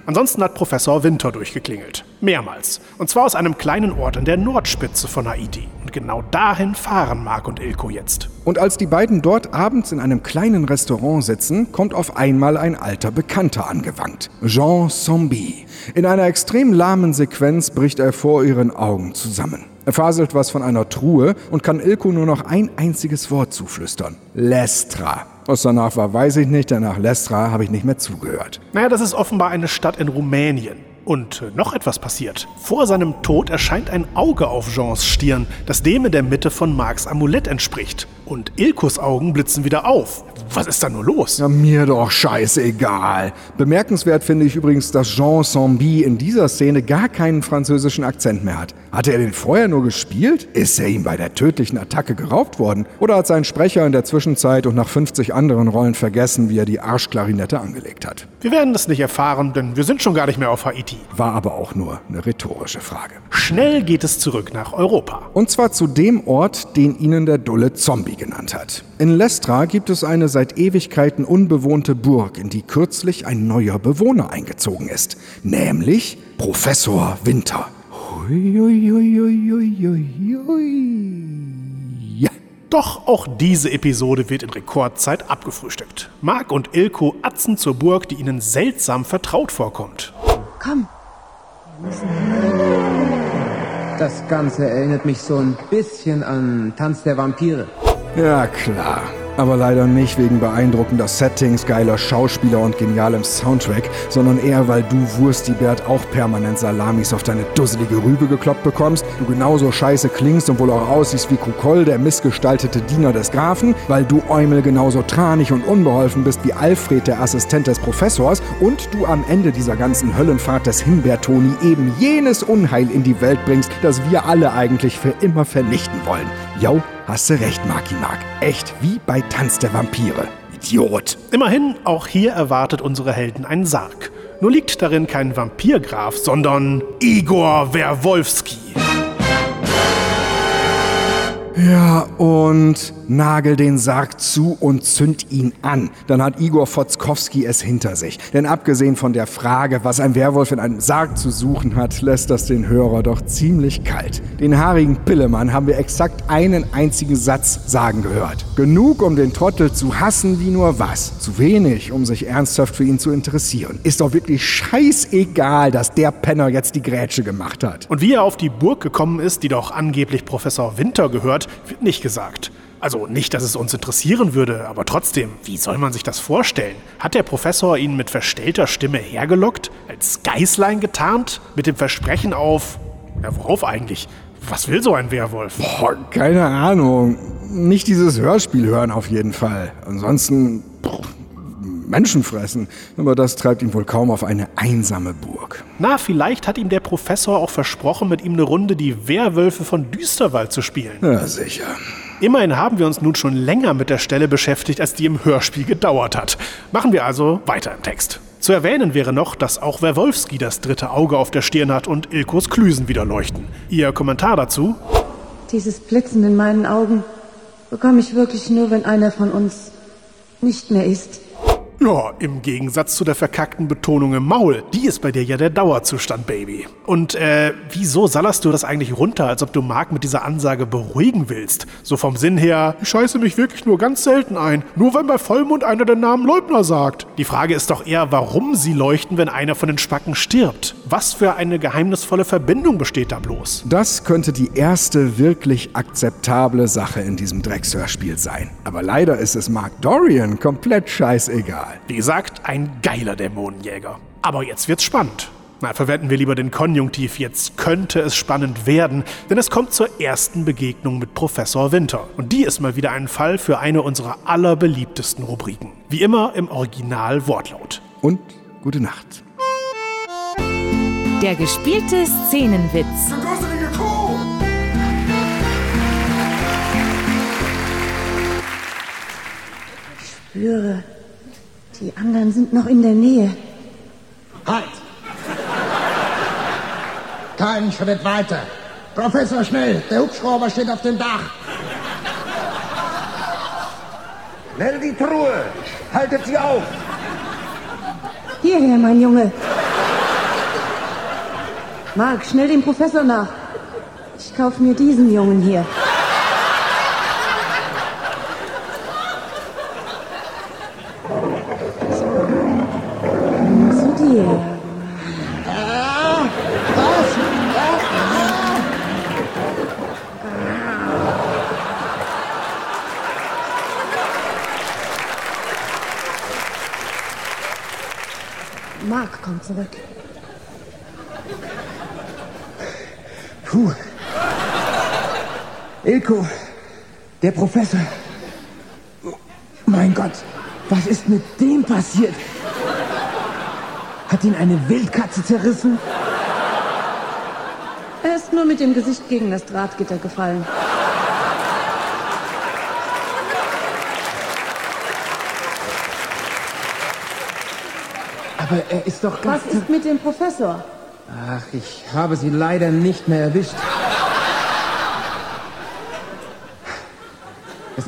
Speaker 2: Ansonsten hat Professor Winter durchgeklingelt. Mehrmals. Und zwar aus einem kleinen Ort in der Nordspitze von Haiti. Und genau dahin fahren Mark und Ilko jetzt.
Speaker 1: Und als die beiden dort abends in einem kleinen Restaurant sitzen, kommt auf einmal ein alter Bekannter angewankt. Jean Zombie. In einer extrem lahmen Sequenz bricht er vor ihren Augen zusammen. Er faselt was von einer Truhe und kann Ilko nur noch ein einziges Wort zuflüstern. Lestra. Was danach war, weiß ich nicht, denn nach Lestra habe ich nicht mehr zugehört.
Speaker 2: Naja, das ist offenbar eine Stadt in Rumänien. Und äh, noch etwas passiert. Vor seinem Tod erscheint ein Auge auf Jeans Stirn, das dem in der Mitte von Marks Amulett entspricht. Und Ilkos Augen blitzen wieder auf. Was ist da nur los?
Speaker 1: Ja, mir doch scheißegal. Bemerkenswert finde ich übrigens, dass Jean Zombie in dieser Szene gar keinen französischen Akzent mehr hat. Hatte er den vorher nur gespielt? Ist er ihm bei der tödlichen Attacke geraubt worden? Oder hat sein Sprecher in der Zwischenzeit und nach 50 anderen Rollen vergessen, wie er die Arschklarinette angelegt hat?
Speaker 2: Wir werden es nicht erfahren, denn wir sind schon gar nicht mehr auf Haiti.
Speaker 1: War aber auch nur eine rhetorische Frage.
Speaker 2: Schnell geht es zurück nach Europa.
Speaker 1: Und zwar zu dem Ort, den ihnen der Dulle Zombie genannt hat. In Lestra gibt es eine seit Ewigkeiten unbewohnte Burg, in die kürzlich ein neuer Bewohner eingezogen ist. Nämlich Professor Winter. Ja.
Speaker 2: Doch auch diese Episode wird in Rekordzeit abgefrühstückt. Mark und Ilko atzen zur Burg, die ihnen seltsam vertraut vorkommt.
Speaker 5: Komm.
Speaker 4: Das Ganze erinnert mich so ein bisschen an Tanz der Vampire.
Speaker 1: Ja, klar. Aber leider nicht wegen beeindruckender Settings, geiler Schauspieler und genialem Soundtrack, sondern eher, weil du Wurstibert auch permanent Salamis auf deine dusselige Rübe gekloppt bekommst, du genauso scheiße klingst und wohl auch aussiehst wie Kukol, der missgestaltete Diener des Grafen, weil du Eumel genauso tranig und unbeholfen bist wie Alfred, der Assistent des Professors, und du am Ende dieser ganzen Höllenfahrt des Himbeertoni eben jenes Unheil in die Welt bringst, das wir alle eigentlich für immer vernichten wollen. Jau, hast du recht, Marki Mark. Echt wie bei Tanz der Vampire. Idiot.
Speaker 2: Immerhin, auch hier erwartet unsere Helden einen Sarg. Nur liegt darin kein Vampirgraf, sondern Igor Werwolski.
Speaker 1: Ja, und nagel den Sarg zu und zünd ihn an. Dann hat Igor Fotzkowski es hinter sich. Denn abgesehen von der Frage, was ein Werwolf in einem Sarg zu suchen hat, lässt das den Hörer doch ziemlich kalt. Den haarigen Pillemann haben wir exakt einen einzigen Satz sagen gehört. Genug, um den Trottel zu hassen wie nur was. Zu wenig, um sich ernsthaft für ihn zu interessieren. Ist doch wirklich scheißegal, dass der Penner jetzt die Grätsche gemacht hat.
Speaker 2: Und wie er auf die Burg gekommen ist, die doch angeblich Professor Winter gehört, wird nicht gesagt. Also nicht, dass es uns interessieren würde, aber trotzdem, wie soll man sich das vorstellen? Hat der Professor ihn mit verstellter Stimme hergelockt, als Geißlein getarnt, mit dem Versprechen auf... Ja, worauf eigentlich? Was will so ein Werwolf?
Speaker 1: Boah, keine Ahnung. Nicht dieses Hörspiel hören auf jeden Fall. Ansonsten pff, Menschen fressen. Aber das treibt ihn wohl kaum auf eine einsame Burg.
Speaker 2: Na, vielleicht hat ihm der Professor auch versprochen, mit ihm eine Runde die Werwölfe von Düsterwald zu spielen.
Speaker 1: Ja, sicher.
Speaker 2: Immerhin haben wir uns nun schon länger mit der Stelle beschäftigt, als die im Hörspiel gedauert hat. Machen wir also weiter im Text. Zu erwähnen wäre noch, dass auch Werwolfski das dritte Auge auf der Stirn hat und Ilkos Klüsen wieder leuchten. Ihr Kommentar dazu?
Speaker 5: Dieses Blitzen in meinen Augen bekomme ich wirklich nur, wenn einer von uns nicht mehr ist.
Speaker 2: Ja, im Gegensatz zu der verkackten Betonung im Maul. Die ist bei dir ja der Dauerzustand, Baby. Und äh, wieso sallerst du das eigentlich runter, als ob du Mark mit dieser Ansage beruhigen willst? So vom Sinn her, ich scheiße mich wirklich nur ganz selten ein. Nur wenn bei Vollmond einer den Namen Leubner sagt. Die Frage ist doch eher, warum sie leuchten, wenn einer von den Spacken stirbt. Was für eine geheimnisvolle Verbindung besteht da bloß?
Speaker 1: Das könnte die erste wirklich akzeptable Sache in diesem Dreckshörspiel sein. Aber leider ist es Mark Dorian komplett scheißegal.
Speaker 2: Wie gesagt, ein geiler Dämonenjäger. Aber jetzt wird's spannend. Na, verwenden wir lieber den Konjunktiv. Jetzt könnte es spannend werden, denn es kommt zur ersten Begegnung mit Professor Winter. Und die ist mal wieder ein Fall für eine unserer allerbeliebtesten Rubriken. Wie immer im Original Wortlaut.
Speaker 1: Und gute Nacht.
Speaker 3: Der gespielte Szenenwitz.
Speaker 5: Ich spüre, die anderen sind noch in der Nähe.
Speaker 15: Halt! Keinen Schritt weiter. Professor, schnell! Der Hubschrauber steht auf dem Dach.
Speaker 9: Schnell die Truhe! Haltet sie auf!
Speaker 5: Hierher, mein Junge. Mark, schnell dem Professor nach. Ich kaufe mir diesen Jungen hier. Zu dir. Mark kommt zurück.
Speaker 4: Puh. Ilko, der Professor. Mein Gott, was ist mit dem passiert? Hat ihn eine Wildkatze zerrissen?
Speaker 5: Er ist nur mit dem Gesicht gegen das Drahtgitter gefallen.
Speaker 4: Aber er ist doch ganz...
Speaker 5: Was ist mit dem Professor?
Speaker 4: Ach, ich habe sie leider nicht mehr erwischt.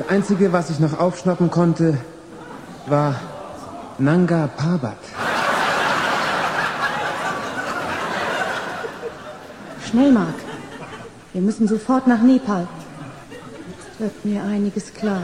Speaker 4: Das Einzige, was ich noch aufschnappen konnte, war Nanga Parbat.
Speaker 5: Schnell, Mark. Wir müssen sofort nach Nepal. Jetzt wird mir einiges klar.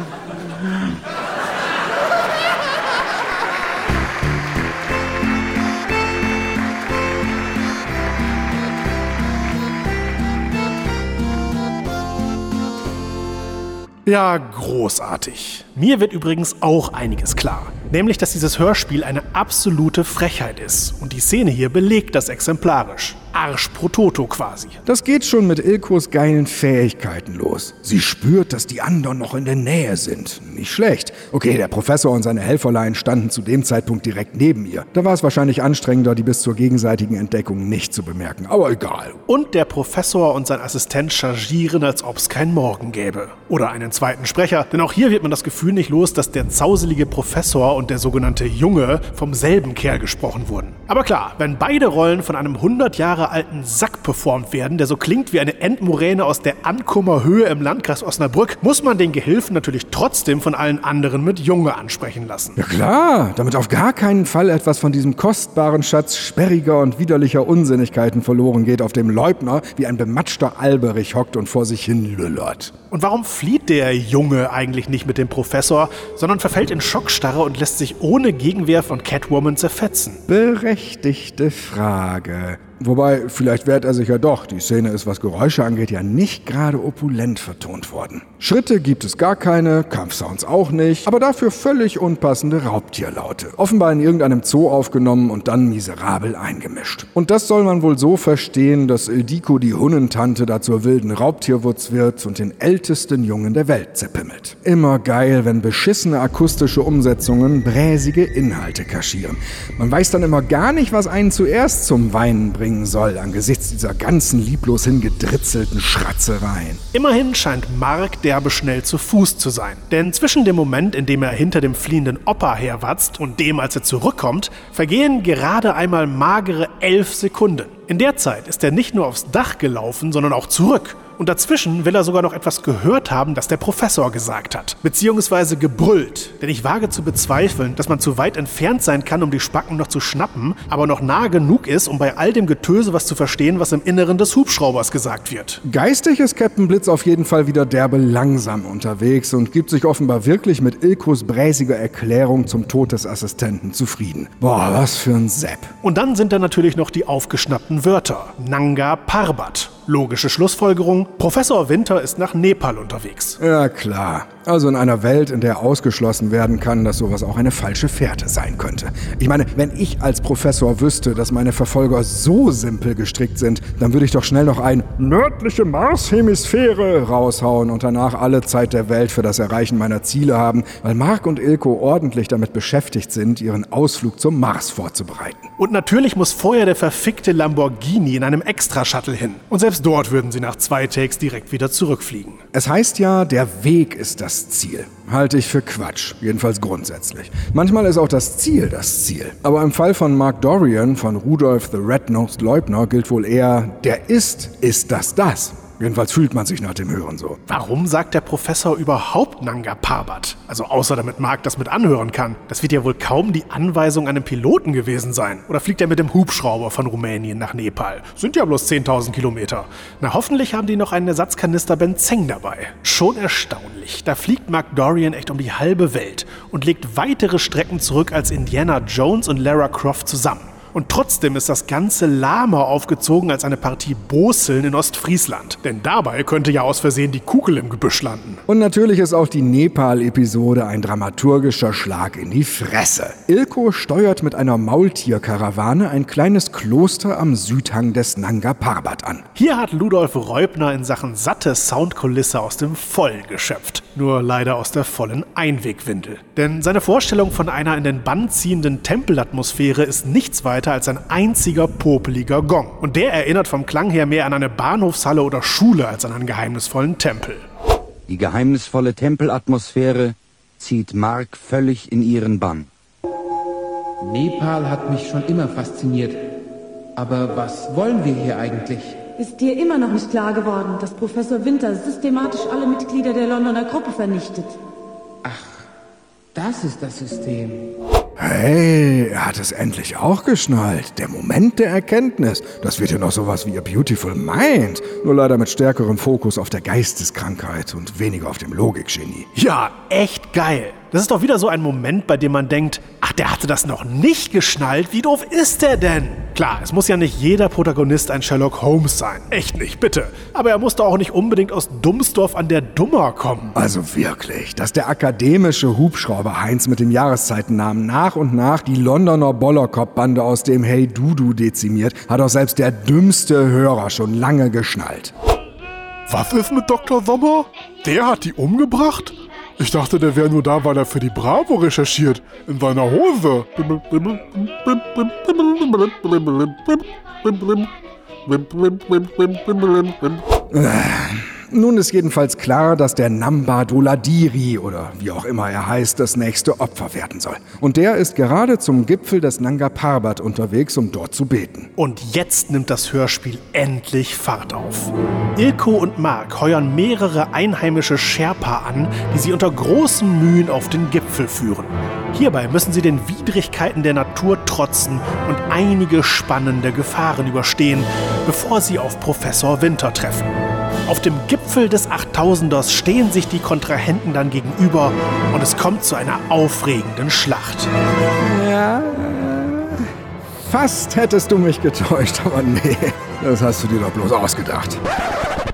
Speaker 2: Ja, großartig. Mir wird übrigens auch einiges klar. Nämlich, dass dieses Hörspiel eine absolute Frechheit ist. Und die Szene hier belegt das exemplarisch. Arsch pro Toto quasi.
Speaker 1: Das geht schon mit Ilkos geilen Fähigkeiten los. Sie spürt, dass die anderen noch in der Nähe sind. Nicht schlecht. Okay, der Professor und seine Helferlein standen zu dem Zeitpunkt direkt neben ihr. Da war es wahrscheinlich anstrengender, die bis zur gegenseitigen Entdeckung nicht zu bemerken. Aber egal.
Speaker 2: Und der Professor und sein Assistent chargieren, als ob es keinen Morgen gäbe. Oder einen zweiten Sprecher. Denn auch hier wird man das Gefühl nicht los, dass der zauselige Professor und der sogenannte Junge vom selben Kerl gesprochen wurden. Aber klar, wenn beide Rollen von einem 100 Jahre alten Sack performt werden, der so klingt wie eine Endmoräne aus der Ankummer Höhe im Landkreis Osnabrück, muss man den Gehilfen natürlich trotzdem von allen anderen mit Junge ansprechen lassen.
Speaker 1: Ja klar, damit auf gar keinen Fall etwas von diesem kostbaren Schatz sperriger und widerlicher Unsinnigkeiten verloren geht, auf dem Leubner wie ein bematschter Alberich hockt und vor sich hin lüllert.
Speaker 2: Und warum flieht der Junge eigentlich nicht mit dem Professor, sondern verfällt in Schockstarre und lässt sich ohne Gegenwehr von Catwoman zerfetzen?
Speaker 1: Berechtigte Frage. Wobei, vielleicht wehrt er sich ja doch. Die Szene ist, was Geräusche angeht, ja nicht gerade opulent vertont worden. Schritte gibt es gar keine, Kampfsounds auch nicht, aber dafür völlig unpassende Raubtierlaute. Offenbar in irgendeinem Zoo aufgenommen und dann miserabel eingemischt. Und das soll man wohl so verstehen, dass Ildiko die Hunnentante da zur wilden Raubtierwurz wird und den ältesten Jungen der Welt zerpimmelt. Immer geil, wenn beschissene akustische Umsetzungen bräsige Inhalte kaschieren. Man weiß dann immer gar nicht, was einen zuerst zum Weinen bringt bringen soll angesichts dieser ganzen lieblos hingedritzelten Schratzereien.
Speaker 2: Immerhin scheint Mark derbe schnell zu Fuß zu sein. Denn zwischen dem Moment, in dem er hinter dem fliehenden Opa herwatzt und dem, als er zurückkommt, vergehen gerade einmal magere elf Sekunden. In der Zeit ist er nicht nur aufs Dach gelaufen, sondern auch zurück. Und dazwischen will er sogar noch etwas gehört haben, das der Professor gesagt hat. Beziehungsweise gebrüllt. Denn ich wage zu bezweifeln, dass man zu weit entfernt sein kann, um die Spacken noch zu schnappen, aber noch nah genug ist, um bei all dem Getöse was zu verstehen, was im Inneren des Hubschraubers gesagt wird.
Speaker 1: Geistig ist Captain Blitz auf jeden Fall wieder derbe langsam unterwegs und gibt sich offenbar wirklich mit Ilkos bräsiger Erklärung zum Tod des Assistenten zufrieden. Boah, was für ein Sepp.
Speaker 2: Und dann sind da natürlich noch die aufgeschnappten Wörter. Nanga Parbat. Logische Schlussfolgerung, Professor Winter ist nach Nepal unterwegs.
Speaker 1: Ja, klar. Also in einer Welt, in der ausgeschlossen werden kann, dass sowas auch eine falsche Fährte sein könnte. Ich meine, wenn ich als Professor wüsste, dass meine Verfolger so simpel gestrickt sind, dann würde ich doch schnell noch ein nördliche Marshemisphäre raushauen und danach alle Zeit der Welt für das Erreichen meiner Ziele haben, weil Mark und Ilko ordentlich damit beschäftigt sind, ihren Ausflug zum Mars vorzubereiten.
Speaker 2: Und natürlich muss vorher der verfickte Lamborghini in einem Extra-Shuttle hin. Und selbst dort würden sie nach zwei Takes direkt wieder zurückfliegen.
Speaker 1: Es heißt ja, der Weg ist das das Ziel. Halte ich für Quatsch, jedenfalls grundsätzlich. Manchmal ist auch das Ziel das Ziel. Aber im Fall von Mark Dorian von Rudolf the Red-Nosed Leubner gilt wohl eher, der ist, ist das das. Jedenfalls fühlt man sich nach dem Hören so.
Speaker 2: Warum sagt der Professor überhaupt Nanga Parbat? Also außer damit Mark das mit anhören kann. Das wird ja wohl kaum die Anweisung einem Piloten gewesen sein. Oder fliegt er mit dem Hubschrauber von Rumänien nach Nepal? Sind ja bloß 10.000 Kilometer. Na hoffentlich haben die noch einen Ersatzkanister Benzeng dabei. Schon erstaunlich. Da fliegt Mark Dorian echt um die halbe Welt und legt weitere Strecken zurück als Indiana Jones und Lara Croft zusammen. Und trotzdem ist das ganze Lama aufgezogen als eine Partie Boseln in Ostfriesland. Denn dabei könnte ja aus Versehen die Kugel im Gebüsch landen.
Speaker 1: Und natürlich ist auch die Nepal-Episode ein dramaturgischer Schlag in die Fresse. Ilko steuert mit einer Maultierkarawane ein kleines Kloster am Südhang des Nanga Parbat an.
Speaker 2: Hier hat Ludolf Reubner in Sachen satte Soundkulisse aus dem Vollen geschöpft. Nur leider aus der vollen Einwegwindel. Denn seine Vorstellung von einer in den Bann ziehenden Tempelatmosphäre ist nichts weiter als ein einziger popeliger Gong. Und der erinnert vom Klang her mehr an eine Bahnhofshalle oder Schule als an einen geheimnisvollen Tempel.
Speaker 8: Die geheimnisvolle Tempelatmosphäre zieht Mark völlig in ihren Bann.
Speaker 4: Nepal hat mich schon immer fasziniert. Aber was wollen wir hier eigentlich?
Speaker 5: Ist dir immer noch nicht klar geworden, dass Professor Winter systematisch alle Mitglieder der Londoner Gruppe vernichtet?
Speaker 4: Ach, das ist das System.
Speaker 1: Hey, er hat es endlich auch geschnallt. Der Moment der Erkenntnis. Das wird ja noch sowas wie A Beautiful Mind. Nur leider mit stärkerem Fokus auf der Geisteskrankheit und weniger auf dem Logikgenie.
Speaker 2: Ja, echt geil. Das ist doch wieder so ein Moment, bei dem man denkt, ach, der hatte das noch nicht geschnallt. Wie doof ist der denn? Klar, es muss ja nicht jeder Protagonist ein Sherlock Holmes sein. Echt nicht, bitte. Aber er musste auch nicht unbedingt aus Dummsdorf an der Dummer kommen.
Speaker 1: Also wirklich, dass der akademische Hubschrauber Heinz mit dem Jahreszeitennamen nach und nach die Londoner Bollerkopf-Bande aus dem Hey Dudu dezimiert, hat auch selbst der dümmste Hörer schon lange geschnallt.
Speaker 11: Was ist mit Dr. Sommer? Der hat die umgebracht? Ich dachte, der wäre nur da, weil er für die Bravo recherchiert. In seiner Hose.
Speaker 1: Nun ist jedenfalls klar, dass der Namba Doladiri oder wie auch immer er heißt, das nächste Opfer werden soll. Und der ist gerade zum Gipfel des Nanga Parbat unterwegs, um dort zu beten.
Speaker 2: Und jetzt nimmt das Hörspiel endlich Fahrt auf. Ilko und Mark heuern mehrere einheimische Sherpa an, die sie unter großen Mühen auf den Gipfel führen. Hierbei müssen sie den Widrigkeiten der Natur trotzen und einige spannende Gefahren überstehen, bevor sie auf Professor Winter treffen. Auf dem Gipfel des 8000ers stehen sich die Kontrahenten dann gegenüber und es kommt zu einer aufregenden Schlacht.
Speaker 1: Ja, fast hättest du mich getäuscht, aber nee, das hast du dir doch bloß ausgedacht.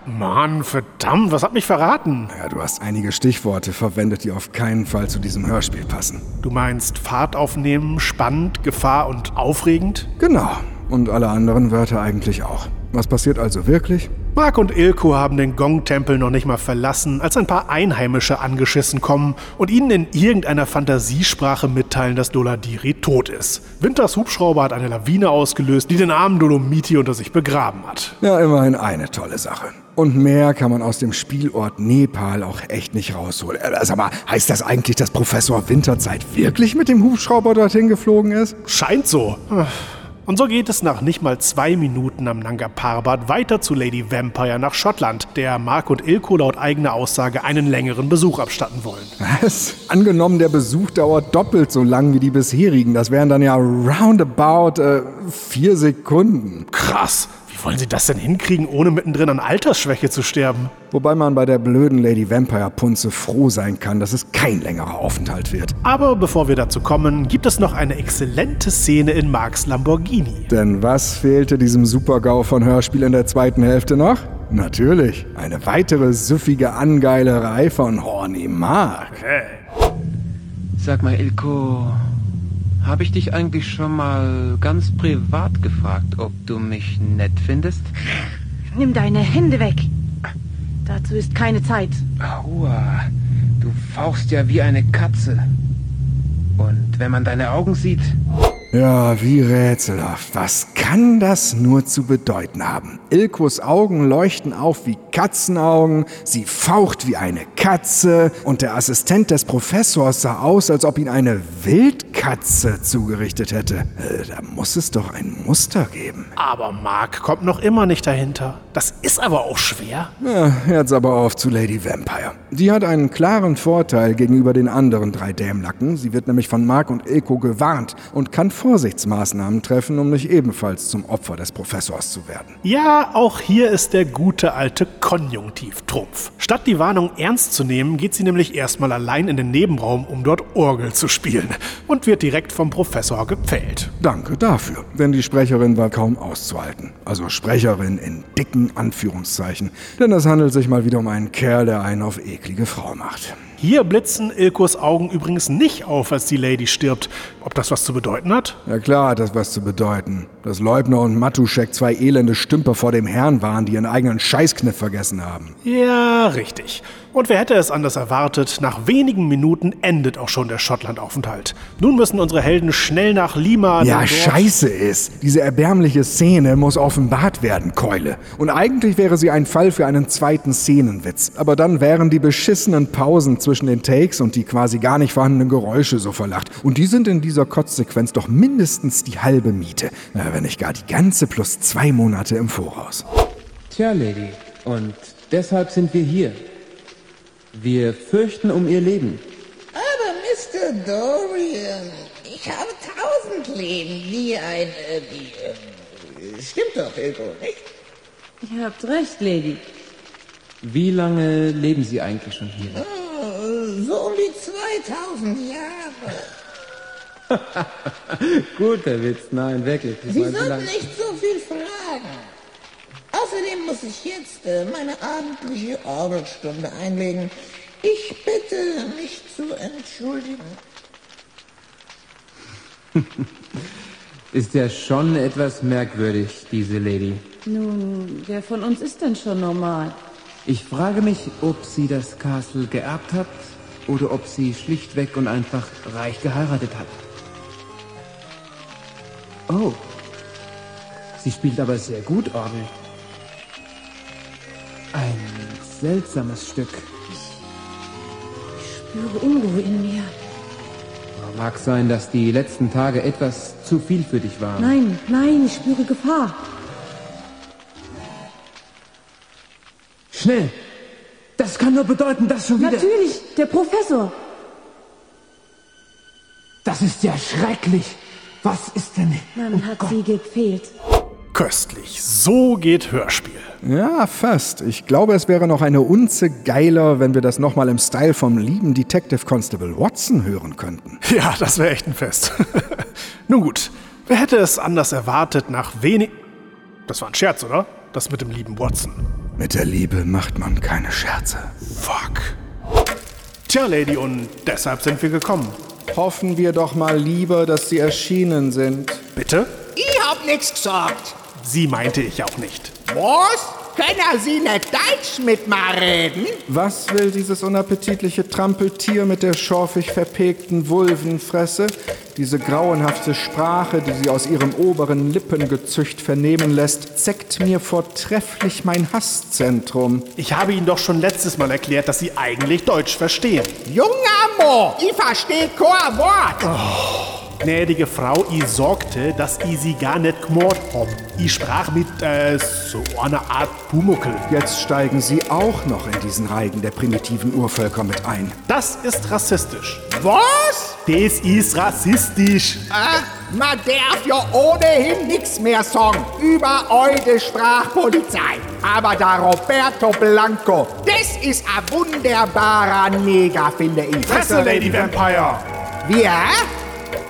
Speaker 2: Mann, verdammt, was hat mich verraten?
Speaker 1: Ja, du hast einige Stichworte verwendet, die auf keinen Fall zu diesem Hörspiel passen.
Speaker 2: Du meinst Fahrt aufnehmen, spannend, Gefahr und aufregend?
Speaker 1: Genau. Und alle anderen Wörter eigentlich auch. Was passiert also wirklich?
Speaker 2: Mark und Ilko haben den Gong-Tempel noch nicht mal verlassen, als ein paar Einheimische angeschissen kommen und ihnen in irgendeiner Fantasiesprache mitteilen, dass Doladiri tot ist. Winters Hubschrauber hat eine Lawine ausgelöst, die den armen Dolomiti unter sich begraben hat.
Speaker 1: Ja, immerhin eine tolle Sache. Und mehr kann man aus dem Spielort Nepal auch echt nicht rausholen. Äh, Sag mal, heißt das eigentlich, dass Professor Winterzeit wirklich mit dem Hubschrauber dorthin geflogen ist?
Speaker 2: Scheint so. Und so geht es nach nicht mal zwei Minuten am Nanga Parbat weiter zu Lady Vampire nach Schottland, der Mark und Ilko laut eigener Aussage einen längeren Besuch abstatten wollen.
Speaker 1: Was? Angenommen, der Besuch dauert doppelt so lang wie die bisherigen. Das wären dann ja roundabout äh, vier Sekunden.
Speaker 2: Krass. Wollen sie das denn hinkriegen, ohne mittendrin an Altersschwäche zu sterben?
Speaker 1: Wobei man bei der blöden Lady Vampire Punze froh sein kann, dass es kein längerer Aufenthalt wird.
Speaker 2: Aber bevor wir dazu kommen, gibt es noch eine exzellente Szene in Marks Lamborghini.
Speaker 1: Denn was fehlte diesem Supergau von Hörspiel in der zweiten Hälfte noch? Natürlich, eine weitere süffige Angeilerei von Horny Mark.
Speaker 4: Sag mal, Ilko, habe ich dich eigentlich schon mal ganz privat gefragt, ob du mich nett findest?
Speaker 5: Nimm deine Hände weg. Dazu ist keine Zeit.
Speaker 4: Aua, du fauchst ja wie eine Katze. Und wenn man deine Augen sieht,
Speaker 1: Ja, wie rätselhaft. Was kann das nur zu bedeuten haben? Ilkos Augen leuchten auf wie Katzenaugen, sie faucht wie eine Katze und der Assistent des Professors sah aus, als ob ihn eine Wildkatze zugerichtet hätte. Äh, Da muss es doch ein Muster geben.
Speaker 2: Aber Mark kommt noch immer nicht dahinter. Das ist aber auch schwer.
Speaker 1: Ja, jetzt aber auf zu Lady Vampire. Die hat einen klaren Vorteil gegenüber den anderen drei Dämlacken. Sie wird nämlich von Mark und Ilko gewarnt und kann Vorsichtsmaßnahmen treffen, um nicht ebenfalls zum Opfer des Professors zu werden.
Speaker 2: Ja, auch hier ist der gute alte Konjunktiv Trumpf. Statt die Warnung ernst zu nehmen, geht sie nämlich erstmal allein in den Nebenraum, um dort Orgel zu spielen und wird direkt vom Professor gepfählt.
Speaker 1: Danke dafür, denn die Sprecherin war kaum auszuhalten. Also Sprecherin in dicken Anführungszeichen, denn es handelt sich mal wieder um einen Kerl, der einen auf eklige Frau macht.
Speaker 2: Hier blitzen Ilkos Augen übrigens nicht auf, als die Lady stirbt. Ob das was zu bedeuten hat?
Speaker 1: Ja klar hat das was zu bedeuten. Dass Leubner und Matuschek zwei elende Stümper vor dem Herrn waren, die ihren eigenen Scheißkniff vergessen haben.
Speaker 2: Ja, richtig. Und wer hätte es anders erwartet, nach wenigen Minuten endet auch schon der Schottlandaufenthalt. Nun müssen unsere Helden schnell nach Lima.
Speaker 1: Ja, scheiße ist. Diese erbärmliche Szene muss offenbart werden, Keule. Und eigentlich wäre sie ein Fall für einen zweiten Szenenwitz. Aber dann wären die beschissenen Pausen zwischen den Takes und die quasi gar nicht vorhandenen Geräusche so verlacht. Und die sind in dieser Kotzsequenz doch mindestens die halbe Miete. Ja, wenn nicht gar die ganze plus zwei Monate im Voraus.
Speaker 4: Tja, Lady, und deshalb sind wir hier. Wir fürchten um ihr Leben.
Speaker 12: Aber Mr. Dorian, ich habe tausend Leben, wie ein, äh, wie, äh, stimmt doch, Ilko, nicht?
Speaker 5: Ihr habt recht, Lady.
Speaker 4: Wie lange leben Sie eigentlich schon hier?
Speaker 12: Oh, So um die 2000 Jahre.
Speaker 4: Guter Witz, nein, wirklich. Ich
Speaker 12: Sie sollten nicht so viel fragen. Außerdem muss ich jetzt äh, meine abendliche Orgelstunde einlegen. Ich bitte, mich zu entschuldigen.
Speaker 4: Ist ja schon etwas merkwürdig, diese Lady.
Speaker 5: Nun, wer von uns ist denn schon normal?
Speaker 4: Ich frage mich, ob sie das Castle geerbt hat oder ob sie schlichtweg und einfach reich geheiratet hat. Oh, sie spielt aber sehr gut Orgel. Ein seltsames Stück.
Speaker 5: Spüre Unruhe in mir.
Speaker 4: Mag sein, dass die letzten Tage etwas zu viel für dich waren.
Speaker 5: Nein, nein, ich spüre Gefahr.
Speaker 4: Schnell! Das kann nur bedeuten, dass schon wieder...
Speaker 5: Natürlich, der Professor.
Speaker 4: Das ist ja schrecklich. Was ist denn...
Speaker 5: Man hat sie gepfählt.
Speaker 2: Köstlich. So geht Hörspiel.
Speaker 1: Ja, fast. Ich glaube, es wäre noch eine Unze geiler, wenn wir das nochmal im Style vom lieben Detective Constable Watson hören könnten.
Speaker 2: Ja, das wäre echt ein Fest. Nun gut, wer hätte es anders erwartet nach wenig... Das war ein Scherz, oder? Das mit dem lieben Watson.
Speaker 1: Mit der Liebe macht man keine Scherze.
Speaker 2: Fuck. Tja, Lady, und deshalb sind wir gekommen.
Speaker 1: Hoffen wir doch mal lieber, dass sie erschienen sind.
Speaker 2: Bitte?
Speaker 10: Ich hab nichts gesagt.
Speaker 2: Sie meinte ich auch nicht.
Speaker 10: Was?
Speaker 6: können Sie nicht Deutsch mit mir reden?
Speaker 1: Was will dieses unappetitliche Trampeltier mit der schorfig verpegten Vulvenfresse? Diese grauenhafte Sprache, die sie aus ihrem oberen Lippengezücht vernehmen lässt, zeckt mir vortrefflich mein Hasszentrum.
Speaker 2: Ich habe Ihnen doch schon letztes Mal erklärt, dass Sie eigentlich Deutsch verstehen.
Speaker 6: Junger Mo, ich verstehe kein Wort.
Speaker 2: Gnädige Frau, ich sorgte, dass ich Sie gar nicht gemord hab. Ich sprach mit äh, so einer Art Pumuckel.
Speaker 1: Jetzt steigen Sie auch noch in diesen Reigen der primitiven Urvölker mit ein.
Speaker 2: Das ist rassistisch.
Speaker 6: Was?
Speaker 2: Das ist rassistisch.
Speaker 6: Ah, man darf ja ohnehin nichts mehr sagen über eure Sprachpolizei. Aber der Roberto Blanco, das ist ein wunderbarer Neger, finde ich.
Speaker 2: Fresse, Lady Vampire!
Speaker 6: Wir?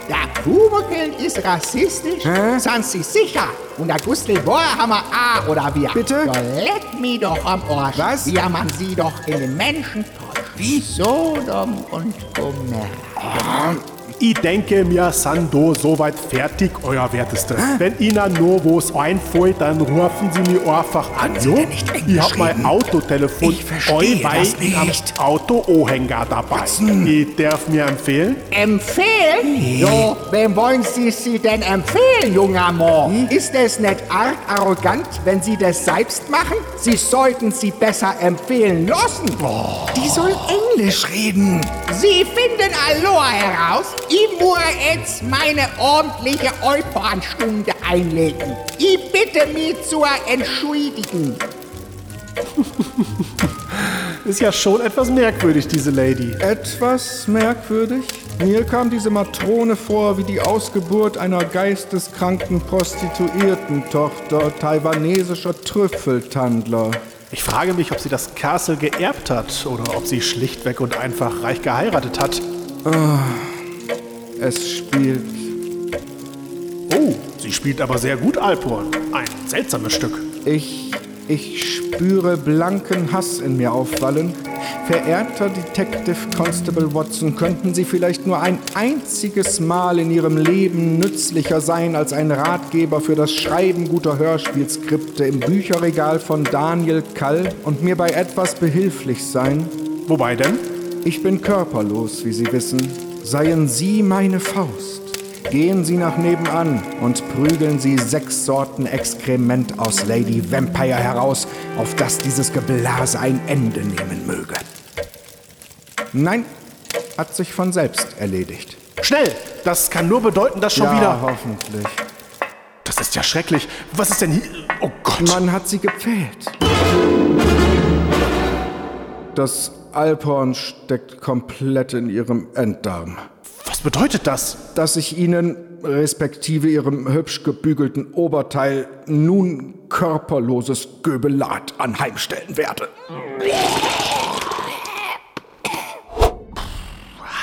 Speaker 6: Der Pumuckl ist rassistisch?
Speaker 1: Hä?
Speaker 6: Sind Sie sicher? Und der Gustl Bohrhammer A oder wir?
Speaker 1: Bitte?
Speaker 6: Ja, leck mich doch am Arsch.
Speaker 1: Was?
Speaker 6: Wie man sie doch in den Menschen täuscht. Wie Sodom und Gomorra.
Speaker 2: Ich denke, mir sind do soweit fertig, euer Werteste. Wenn Ihnen nur was einfällt, dann rufen Sie mich einfach an. Jo? Ich hab mein? Autotelefon
Speaker 1: Ich verstehe
Speaker 2: bei
Speaker 1: das
Speaker 2: am
Speaker 1: nicht.
Speaker 2: Auto-Ohänger dabei. Ich darf mir empfehlen?
Speaker 6: Empfehlen? Jo, wem wollen Sie sie denn empfehlen, junger Mann? Ist es nicht arg arrogant, wenn Sie das selbst machen? Sie sollten sie besser empfehlen lassen.
Speaker 1: Die soll Englisch reden.
Speaker 6: Sie finden Aloha heraus. Ich muss jetzt meine ordentliche Eupanstunde einlegen. Ich bitte mich zu entschuldigen.
Speaker 2: Ist ja schon etwas merkwürdig, diese Lady.
Speaker 1: Etwas merkwürdig? Mir kam diese Matrone vor wie die Ausgeburt einer geisteskranken Prostituierten-Tochter taiwanesischer Trüffeltandler.
Speaker 2: Ich frage mich, ob sie das Castle geerbt hat oder ob sie schlichtweg und einfach reich geheiratet hat.
Speaker 1: Es spielt.
Speaker 2: Oh, sie spielt aber sehr gut Alphorn. Ein seltsames Stück.
Speaker 1: Ich. Ich spüre blanken Hass in mir aufwallen. Verehrter Detective Constable Watson, könnten Sie vielleicht nur ein einziges Mal in Ihrem Leben nützlicher sein als ein Ratgeber für das Schreiben guter Hörspielskripte im Bücherregal von Daniel Kall und mir bei etwas behilflich sein?
Speaker 2: Wobei denn?
Speaker 1: Ich bin körperlos, wie Sie wissen. Seien Sie meine Faust. Gehen Sie nach nebenan und prügeln Sie sechs Sorten Exkrement aus Lady Vampire heraus, auf dass dieses Geblase ein Ende nehmen möge. Nein, hat sich von selbst erledigt.
Speaker 2: Schnell! Das kann nur bedeuten, dass schon
Speaker 1: ja,
Speaker 2: wieder.
Speaker 1: hoffentlich.
Speaker 2: Das ist ja schrecklich. Was ist denn hier? Oh Gott.
Speaker 1: Man hat sie gepfählt. Das Alphorn steckt komplett in ihrem Enddarm.
Speaker 2: Bedeutet das?
Speaker 1: Dass ich Ihnen, respektive Ihrem hübsch gebügelten Oberteil, nun körperloses Göbelat anheimstellen werde.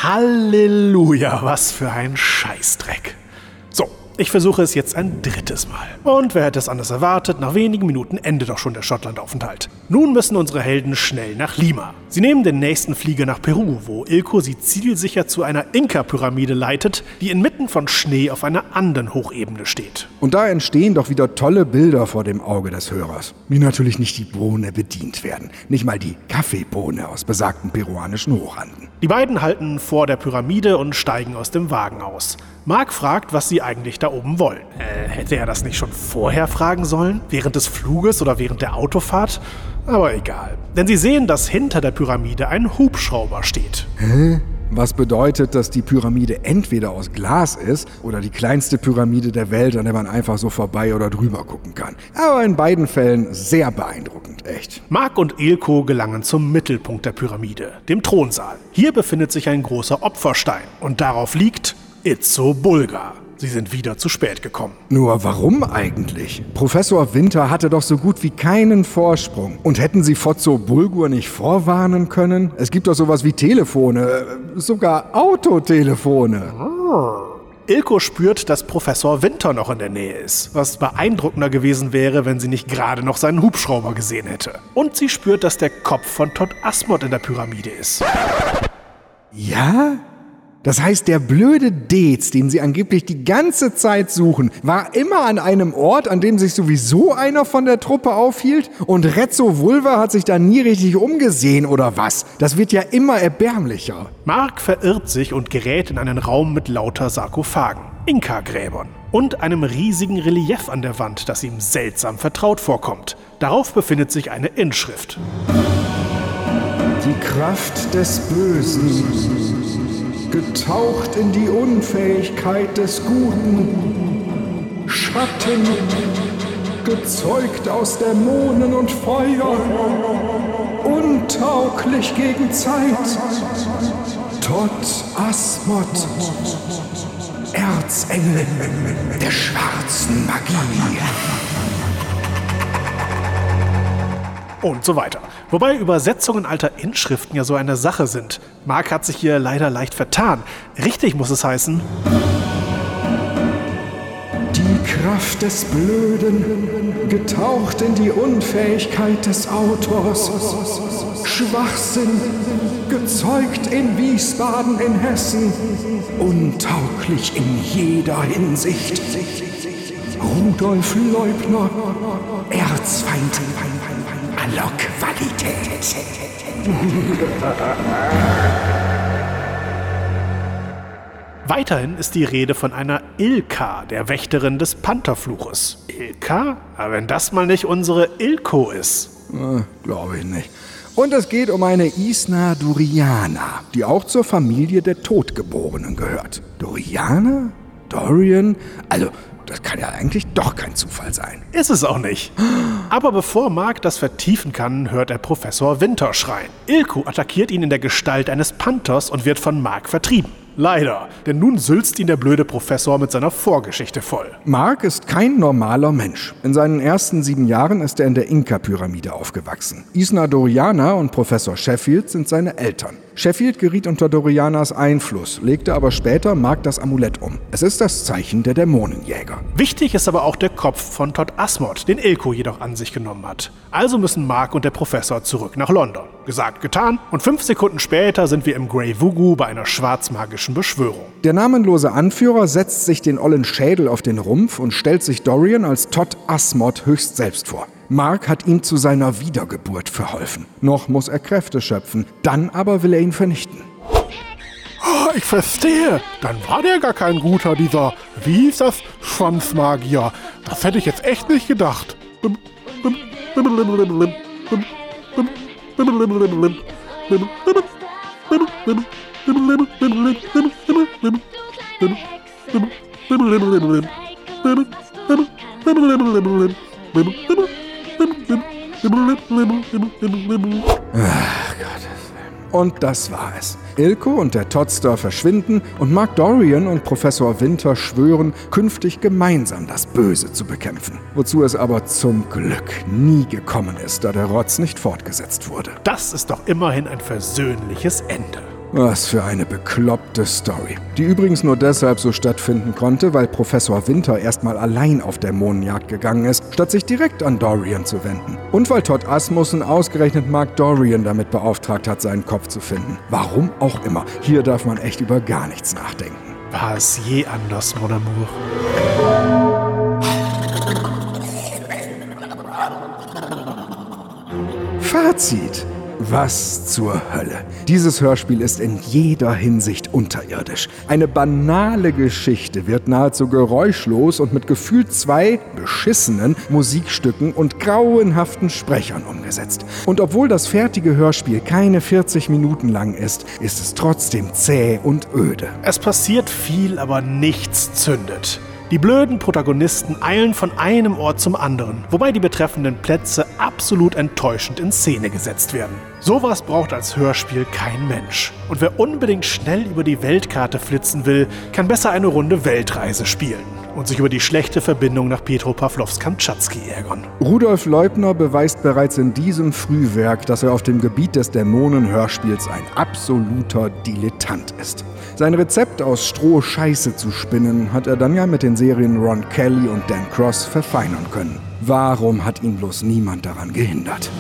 Speaker 2: Halleluja, was für ein Scheißdreck. Ich versuche es jetzt ein drittes Mal. Und wer hätte es anders erwartet, nach wenigen Minuten endet doch schon der Schottlandaufenthalt. Nun müssen unsere Helden schnell nach Lima. Sie nehmen den nächsten Flieger nach Peru, wo Ilko sie zielsicher zu einer Inka-Pyramide leitet, die inmitten von Schnee auf einer anderen Hochebene steht.
Speaker 1: Und da entstehen doch wieder tolle Bilder vor dem Auge des Hörers. Wie natürlich nicht die Bohne bedient werden. Nicht mal die Kaffeebohne aus besagten peruanischen Hochanden.
Speaker 2: Die beiden halten vor der Pyramide und steigen aus dem Wagen aus. Mark fragt, was sie eigentlich da oben wollen. Äh, hätte er das nicht schon vorher fragen sollen? Während des Fluges oder während der Autofahrt? Aber egal. Denn sie sehen, dass hinter der Pyramide ein Hubschrauber steht.
Speaker 1: Hä? Was bedeutet, dass die Pyramide entweder aus Glas ist oder die kleinste Pyramide der Welt, an der man einfach so vorbei oder drüber gucken kann. Aber in beiden Fällen sehr beeindruckend, echt.
Speaker 2: Mark und Ilko gelangen zum Mittelpunkt der Pyramide, dem Thronsaal. Hier befindet sich ein großer Opferstein und darauf liegt Itzo Bulgar. Sie sind wieder zu spät gekommen.
Speaker 1: Nur warum eigentlich? Professor Winter hatte doch so gut wie keinen Vorsprung. Und hätten sie Fozzo Bulgur nicht vorwarnen können? Es gibt doch sowas wie Telefone, äh, sogar Autotelefone.
Speaker 2: Ilko spürt, dass Professor Winter noch in der Nähe ist, was beeindruckender gewesen wäre, wenn sie nicht gerade noch seinen Hubschrauber gesehen hätte. Und sie spürt, dass der Kopf von Todd Asmod in der Pyramide ist.
Speaker 1: Ja? Das heißt, der blöde Dez, den sie angeblich die ganze Zeit suchen, war immer an einem Ort, an dem sich sowieso einer von der Truppe aufhielt? Und Rezzo Vulva hat sich da nie richtig umgesehen oder was? Das wird ja immer erbärmlicher.
Speaker 2: Mark verirrt sich und gerät in einen Raum mit lauter Sarkophagen, Inka-Gräbern und einem riesigen Relief an der Wand, das ihm seltsam vertraut vorkommt. Darauf befindet sich eine Inschrift.
Speaker 1: Die Kraft des Bösen getaucht in die Unfähigkeit des Guten, Schatten, gezeugt aus Dämonen und Feuer, untauglich gegen Zeit, Tot Asmod, Erzengel der schwarzen Magie.
Speaker 2: und so weiter. Wobei Übersetzungen alter Inschriften ja so eine Sache sind. Mark hat sich hier leider leicht vertan. Richtig muss es heißen.
Speaker 1: Die Kraft des Blöden, getaucht in die Unfähigkeit des Autors. Schwachsinn, gezeugt in Wiesbaden in Hessen. Untauglich in jeder Hinsicht. Rudolf Leubner, Erzfeind aller Qualität.
Speaker 2: Weiterhin ist die Rede von einer Ilka, der Wächterin des Pantherfluches. Ilka? Aber wenn das mal nicht unsere Ilko ist.
Speaker 1: Äh, Glaube ich nicht. Und es geht um eine Isna Duriana, die auch zur Familie der Todgeborenen gehört. Duriana? Dorian? Also, das kann ja eigentlich doch kein Zufall sein.
Speaker 2: Ist es auch nicht. Aber bevor Mark das vertiefen kann, hört er Professor Winter schreien. Ilko attackiert ihn in der Gestalt eines Panthers und wird von Mark vertrieben. Leider, denn nun sülzt ihn der blöde Professor mit seiner Vorgeschichte voll.
Speaker 1: Mark ist kein normaler Mensch. In seinen ersten sieben Jahren ist er in der Inka-Pyramide aufgewachsen. Isna Doriana und Professor Sheffield sind seine Eltern. Sheffield geriet unter Dorianas Einfluss, legte aber später Mark das Amulett um. Es ist das Zeichen der Dämonenjäger.
Speaker 2: Wichtig ist aber auch der Kopf von Todd Asmod, den Ilko jedoch an sich genommen hat. Also müssen Mark und der Professor zurück nach London. Gesagt, getan. Und fünf Sekunden später sind wir im Grey Vugu bei einer schwarzmagischen Beschwörung.
Speaker 1: Der namenlose Anführer setzt sich den ollen Schädel auf den Rumpf und stellt sich Dorian als Todd Asmod höchst selbst vor. Mark hat ihm zu seiner Wiedergeburt verholfen. Noch muss er Kräfte schöpfen, dann aber will er ihn vernichten.
Speaker 11: Ah, ich verstehe. Dann war der gar kein guter, dieser, wie hieß das, Schwanzmagier. Das hätte ich jetzt echt nicht gedacht.
Speaker 1: Ach Gott. Und das war es. Ilko und der Todster verschwinden und Mark Dorian und Professor Winter schwören, künftig gemeinsam das Böse zu bekämpfen. Wozu es aber zum Glück nie gekommen ist, da der Rotz nicht fortgesetzt wurde.
Speaker 2: Das ist doch immerhin ein versöhnliches Ende.
Speaker 1: Was für eine bekloppte Story. Die übrigens nur deshalb so stattfinden konnte, weil Professor Winter erstmal allein auf Dämonenjagd gegangen ist, statt sich direkt an Dorian zu wenden. Und weil Todd Asmussen ausgerechnet Mark Dorian damit beauftragt hat, seinen Kopf zu finden. Warum auch immer. Hier darf man echt über gar nichts nachdenken.
Speaker 2: War es je anders, Mon Amour?
Speaker 1: Fazit. Was zur Hölle. Dieses Hörspiel ist in jeder Hinsicht unterirdisch. Eine banale Geschichte wird nahezu geräuschlos und mit gefühlt zwei beschissenen Musikstücken und grauenhaften Sprechern umgesetzt. Und obwohl das fertige Hörspiel keine 40 Minuten lang ist, ist es trotzdem zäh und öde.
Speaker 2: Es passiert viel, aber nichts zündet. Die blöden Protagonisten eilen von einem Ort zum anderen, wobei die betreffenden Plätze absolut enttäuschend in Szene gesetzt werden. Sowas braucht als Hörspiel kein Mensch. Und wer unbedingt schnell über die Weltkarte flitzen will, kann besser eine Runde Weltreise spielen und sich über die schlechte Verbindung nach Petropavlovsk-Kamtschatski ärgern.
Speaker 1: Rudolf Leubner beweist bereits in diesem Frühwerk, dass er auf dem Gebiet des Dämonenhörspiels ein absoluter Dilettant ist. Sein Rezept aus Stroh Scheiße zu spinnen, hat er dann ja mit den Serien Ron Kelly und Dan Cross verfeinern können. Warum hat ihn bloß niemand daran gehindert?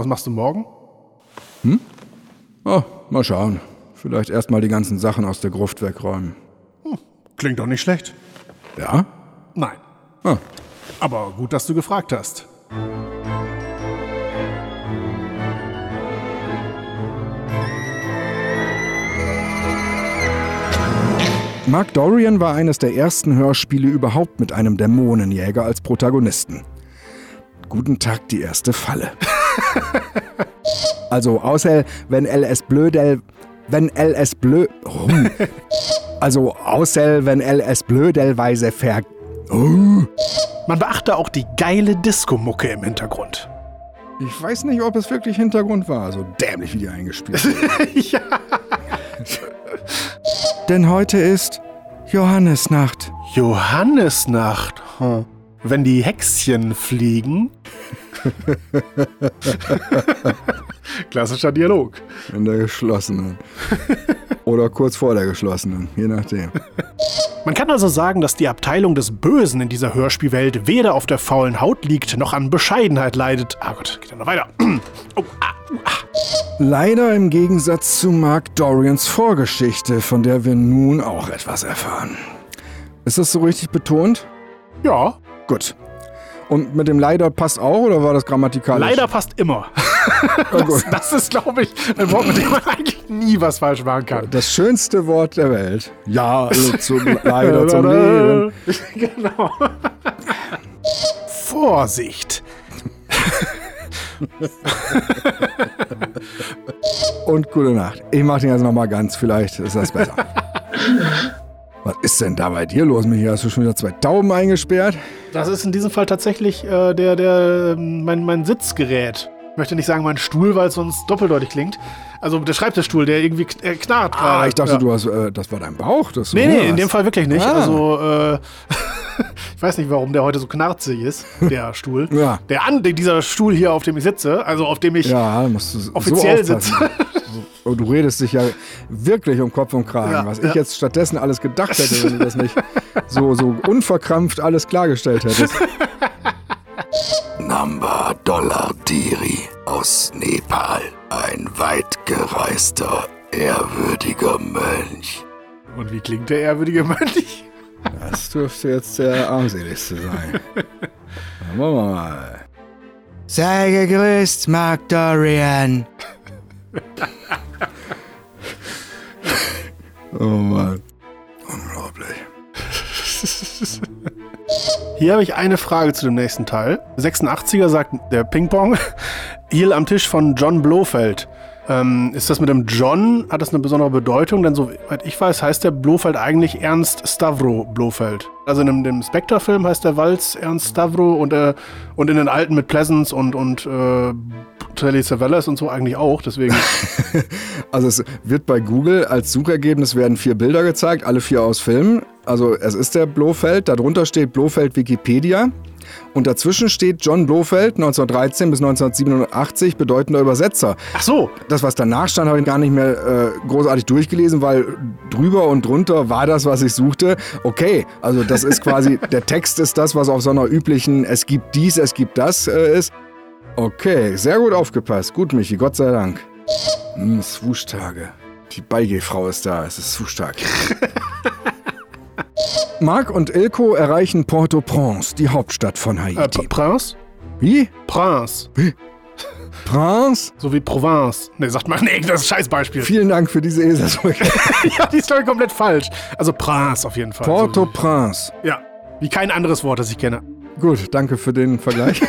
Speaker 2: Was machst du morgen?
Speaker 1: Hm? Oh, mal schauen. Vielleicht erstmal die ganzen Sachen aus der Gruft wegräumen.
Speaker 2: Klingt doch nicht schlecht.
Speaker 1: Ja?
Speaker 2: Nein.
Speaker 1: Ah.
Speaker 2: Aber gut, dass du gefragt hast.
Speaker 1: Mark Dorian war eines der ersten Hörspiele überhaupt mit einem Dämonenjäger als Protagonisten. Guten Tag, die erste Falle. also, außer wenn LS Blödel. Wenn LS Blö. Oh. Also, außer wenn LS Blödelweise ver. Oh.
Speaker 2: Man beachte auch die geile Disco-Mucke im Hintergrund.
Speaker 1: Ich weiß nicht, ob es wirklich Hintergrund war, so dämlich wie die eingespielt wurde.
Speaker 2: ja.
Speaker 1: Denn heute ist Johannesnacht.
Speaker 2: Johannesnacht. Hm. Wenn die Hexchen fliegen. Klassischer Dialog.
Speaker 1: In der geschlossenen. Oder kurz vor der geschlossenen, je nachdem.
Speaker 2: Man kann also sagen, dass die Abteilung des Bösen in dieser Hörspielwelt weder auf der faulen Haut liegt, noch an Bescheidenheit leidet. Ah Gott, geht ja noch weiter. Oh, ah, ah.
Speaker 1: Leider im Gegensatz zu Mark Dorians Vorgeschichte, von der wir nun auch etwas erfahren. Ist das so richtig betont?
Speaker 2: Ja.
Speaker 1: Gut. Und mit dem leider passt auch oder war das grammatikalisch?
Speaker 2: Leider passt immer. das, das ist, glaube ich, ein Wort, mit dem man eigentlich nie was falsch machen kann.
Speaker 1: Das schönste Wort der Welt. Ja, also zum leider zum Leben.
Speaker 2: genau. Vorsicht.
Speaker 1: Und gute Nacht. Ich mache den jetzt nochmal ganz, vielleicht ist das besser. Was ist denn da bei dir los, Michi? Hast du schon wieder zwei Tauben eingesperrt?
Speaker 2: Das ist in diesem Fall tatsächlich äh, der, der, mein, mein Sitzgerät. Ich möchte nicht sagen mein Stuhl, weil es sonst doppeldeutig klingt. Also der Schreibtischstuhl, der irgendwie äh, knarrt gerade.
Speaker 1: Ah, ich dachte,
Speaker 2: ja.
Speaker 1: du hast, äh, das war dein Bauch. Das
Speaker 2: Nee, nee, in dem. Fall wirklich nicht.
Speaker 1: Ah.
Speaker 2: Also, äh, ich weiß nicht, warum der heute so knarzig ist, der Stuhl.
Speaker 1: Ja.
Speaker 2: Der an, dieser Stuhl hier, auf dem ich sitze, also auf dem ich
Speaker 1: Ja, musst du so
Speaker 2: offiziell
Speaker 1: aufpassen. Und du redest dich ja wirklich um Kopf und Kragen.
Speaker 2: Ja,
Speaker 1: was
Speaker 2: ja.
Speaker 1: ich jetzt stattdessen alles gedacht hätte, wenn du das nicht so, so unverkrampft alles klargestellt hättest.
Speaker 17: Namba Dollar Diri aus Nepal. Ein weit gereister, ehrwürdiger Mönch.
Speaker 2: Und wie klingt der ehrwürdige Mönch?
Speaker 1: Das dürfte jetzt der armseligste sein. Dann wollen wir mal.
Speaker 18: Sei gegrüßt, Mark Dorian.
Speaker 1: Oh Mann. Unglaublich.
Speaker 2: Hier habe ich eine Frage zu dem nächsten Teil. 86er sagt der Ping-Pong. Hier am Tisch von John Blofeld. Ähm, ist das mit dem John, hat das eine besondere Bedeutung? Denn soweit ich weiß, heißt der Blofeld eigentlich Ernst Stavro Blofeld. Also in dem, dem Spectre-Film heißt der Walz Ernst Stavro und, äh, und in den alten mit Pleasance und, und äh, Telly Savalas und so eigentlich auch. Deswegen.
Speaker 1: Also es wird bei Google als Suchergebnis werden vier Bilder gezeigt, alle vier aus Filmen. Also es ist der Blofeld, darunter steht Blofeld Wikipedia und dazwischen steht John Blofeld 1913 bis 1987 bedeutender Übersetzer.
Speaker 2: Ach so.
Speaker 1: Das, was danach stand, habe ich gar nicht mehr äh, großartig durchgelesen, weil drüber und drunter war das, was ich suchte. Okay, also das ist quasi, der Text ist das, was auf so einer üblichen Es gibt dies, es gibt das äh, ist. Okay, sehr gut aufgepasst. Gut, Michi, Gott sei Dank. Hm, Swoosh-Tage. Die Beigehfrau ist da, es ist Swoosh-Tag. Marc und Ilko erreichen Port-au-Prince, die Hauptstadt von Haiti.
Speaker 2: Äh, Prince?
Speaker 1: Wie?
Speaker 2: Prince.
Speaker 1: Wie? Prince?
Speaker 2: So wie Provence. Ne, sagt man, nee, das ist ein Scheißbeispiel.
Speaker 1: Vielen Dank für diese Eselsbrücke.
Speaker 2: ja, die ist ich komplett falsch. Also Prince auf jeden Fall.
Speaker 1: Port-au-Prince.
Speaker 2: Ja, wie kein anderes Wort, das ich kenne.
Speaker 1: Gut, danke für den Vergleich.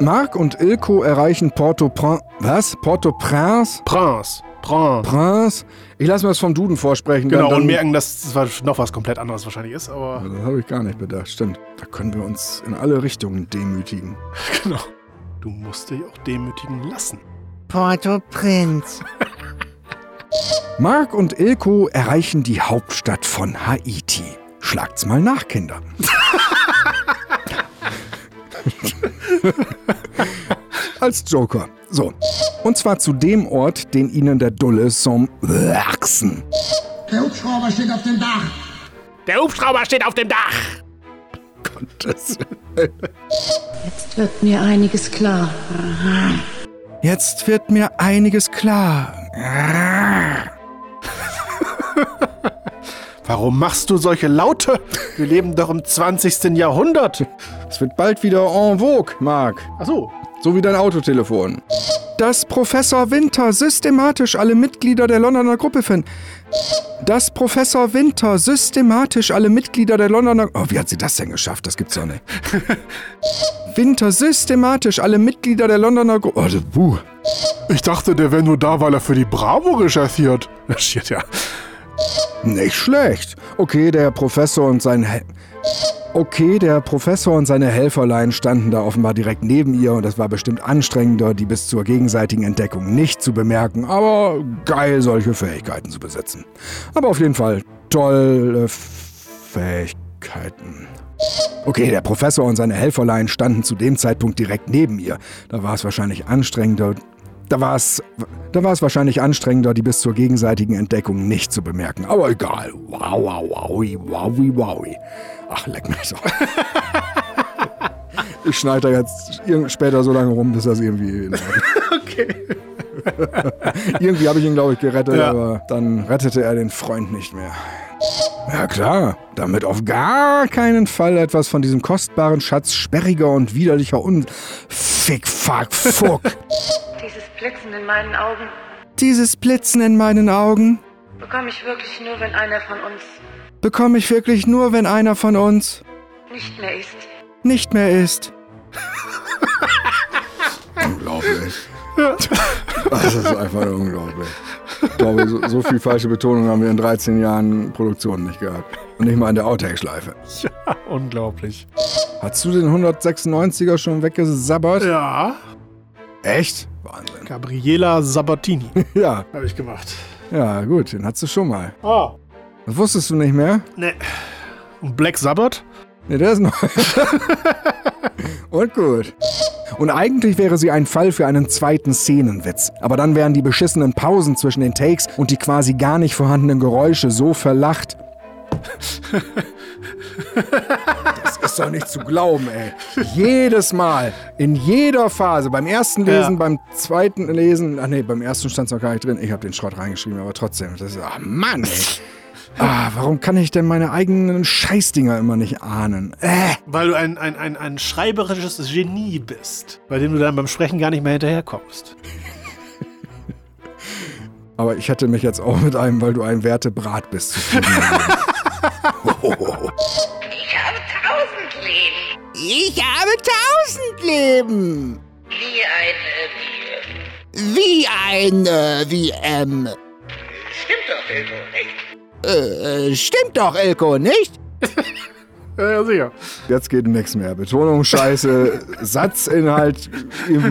Speaker 1: Marc und Ilko erreichen Port-au-Prince. Was? Port-au-Prince?
Speaker 2: Prince. Prince.
Speaker 1: Prince? Ich lasse mir das vom Duden vorsprechen.
Speaker 2: Genau,
Speaker 1: dann, dann,
Speaker 2: und merken, dass es das noch was komplett anderes wahrscheinlich ist, aber.
Speaker 1: Das habe ich gar nicht bedacht, stimmt. Da können wir uns in alle Richtungen demütigen.
Speaker 2: Genau. Du musst dich auch demütigen lassen.
Speaker 18: Port-au-Prince.
Speaker 1: Mark und Ilko erreichen die Hauptstadt von Haiti. Schlagt's mal nach, Kinder. Als Joker. So. Und zwar zu dem Ort, den ihnen der Dulle som wachsen.
Speaker 15: Der Hubschrauber steht auf dem Dach.
Speaker 2: Der Hubschrauber steht auf dem Dach.
Speaker 1: Gottes
Speaker 5: Jetzt wird mir einiges klar.
Speaker 1: Jetzt wird mir einiges klar.
Speaker 2: Warum machst du solche Laute? Wir leben doch im 20. Jahrhundert.
Speaker 1: Es wird bald wieder en vogue, Mark.
Speaker 2: Ach so.
Speaker 1: So wie dein Autotelefon. Dass Professor Winter systematisch alle Mitglieder der Londoner Gruppe finden. Dass Professor Winter systematisch alle Mitglieder der Londoner... Oh, wie hat sie das denn geschafft? Das gibt's doch nicht. Winter systematisch alle Mitglieder der Londoner Gruppe... Oh, das- buh.
Speaker 11: Ich dachte, der wäre nur da, weil er für die Bravo recherchiert.
Speaker 2: Shit, ja.
Speaker 1: Nicht schlecht. Okay, der Professor und sein... Okay, der Professor und seine Helferlein standen da offenbar direkt neben ihr und es war bestimmt anstrengender, die bis zur gegenseitigen Entdeckung nicht zu bemerken, aber geil, solche Fähigkeiten zu besitzen. Aber auf jeden Fall tolle Fähigkeiten. Okay, der Professor und seine Helferlein standen zu dem Zeitpunkt direkt neben ihr. Da war es wahrscheinlich anstrengender. Da war es, da war es wahrscheinlich anstrengender, die bis zur gegenseitigen Entdeckung nicht zu bemerken. Aber egal. Wow, wow, wowi, wowi, wowi. Ach, leck mich so. Ich schneide da jetzt später so lange rum, bis das irgendwie.
Speaker 2: Okay.
Speaker 1: irgendwie habe ich ihn, glaube ich, gerettet,
Speaker 2: Ja.
Speaker 1: aber dann rettete er den Freund nicht mehr. Ja klar, damit auf gar keinen Fall etwas von diesem kostbaren Schatz sperriger und widerlicher Un... Fick, fuck, fuck.
Speaker 5: Dieses Blitzen in meinen Augen
Speaker 1: Dieses Blitzen in meinen Augen
Speaker 5: bekomme ich wirklich nur, wenn einer von uns
Speaker 1: bekomme ich wirklich nur, wenn einer von uns
Speaker 5: nicht mehr ist.
Speaker 1: nicht mehr ist. unglaublich. Das ist einfach unglaublich. Ich glaube, so, so viel falsche Betonung haben wir in 13 Jahren Produktion nicht gehabt. Und nicht mal in der Outtake-Schleife.
Speaker 2: Ja, unglaublich.
Speaker 1: Hast du den 196er schon weggesabbert?
Speaker 2: Ja.
Speaker 1: Echt? Wahnsinn.
Speaker 2: Gabriela Sabatini.
Speaker 1: Ja.
Speaker 2: Habe ich gemacht.
Speaker 1: Ja, gut, den hattest du schon mal.
Speaker 2: Ah.
Speaker 1: Das wusstest du nicht mehr?
Speaker 2: Ne. Und Black Sabbath?
Speaker 1: Ne, der ist neu. Und gut. Und eigentlich wäre sie ein Fall für einen zweiten Szenenwitz. Aber dann wären die beschissenen Pausen zwischen den Takes und die quasi gar nicht vorhandenen Geräusche so verlacht. Das ist doch nicht zu glauben, ey. Jedes Mal, in jeder Phase, beim ersten Lesen,
Speaker 2: Ja.
Speaker 1: beim zweiten Lesen, ach nee, beim ersten stand es noch gar nicht drin. Ich habe den Schrott reingeschrieben, aber trotzdem, das ist, ach Mann, ey. Ah, warum kann ich denn meine eigenen Scheißdinger immer nicht ahnen? Äh.
Speaker 2: Weil du ein, ein, ein, ein schreiberisches Genie bist, bei dem du dann beim Sprechen gar nicht mehr hinterherkommst.
Speaker 1: Aber ich hätte mich jetzt auch mit einem, weil du ein Wertebrat bist, zufrieden.
Speaker 12: Ich habe tausend Leben.
Speaker 18: Ich habe tausend Leben.
Speaker 12: Wie eine
Speaker 18: Wie eine WM.
Speaker 12: Stimmt doch, Elko, nicht?
Speaker 18: Äh, stimmt doch, Elko, nicht?
Speaker 2: Ja, ja, sicher.
Speaker 1: Jetzt geht nichts mehr. Betonung scheiße, Satzinhalt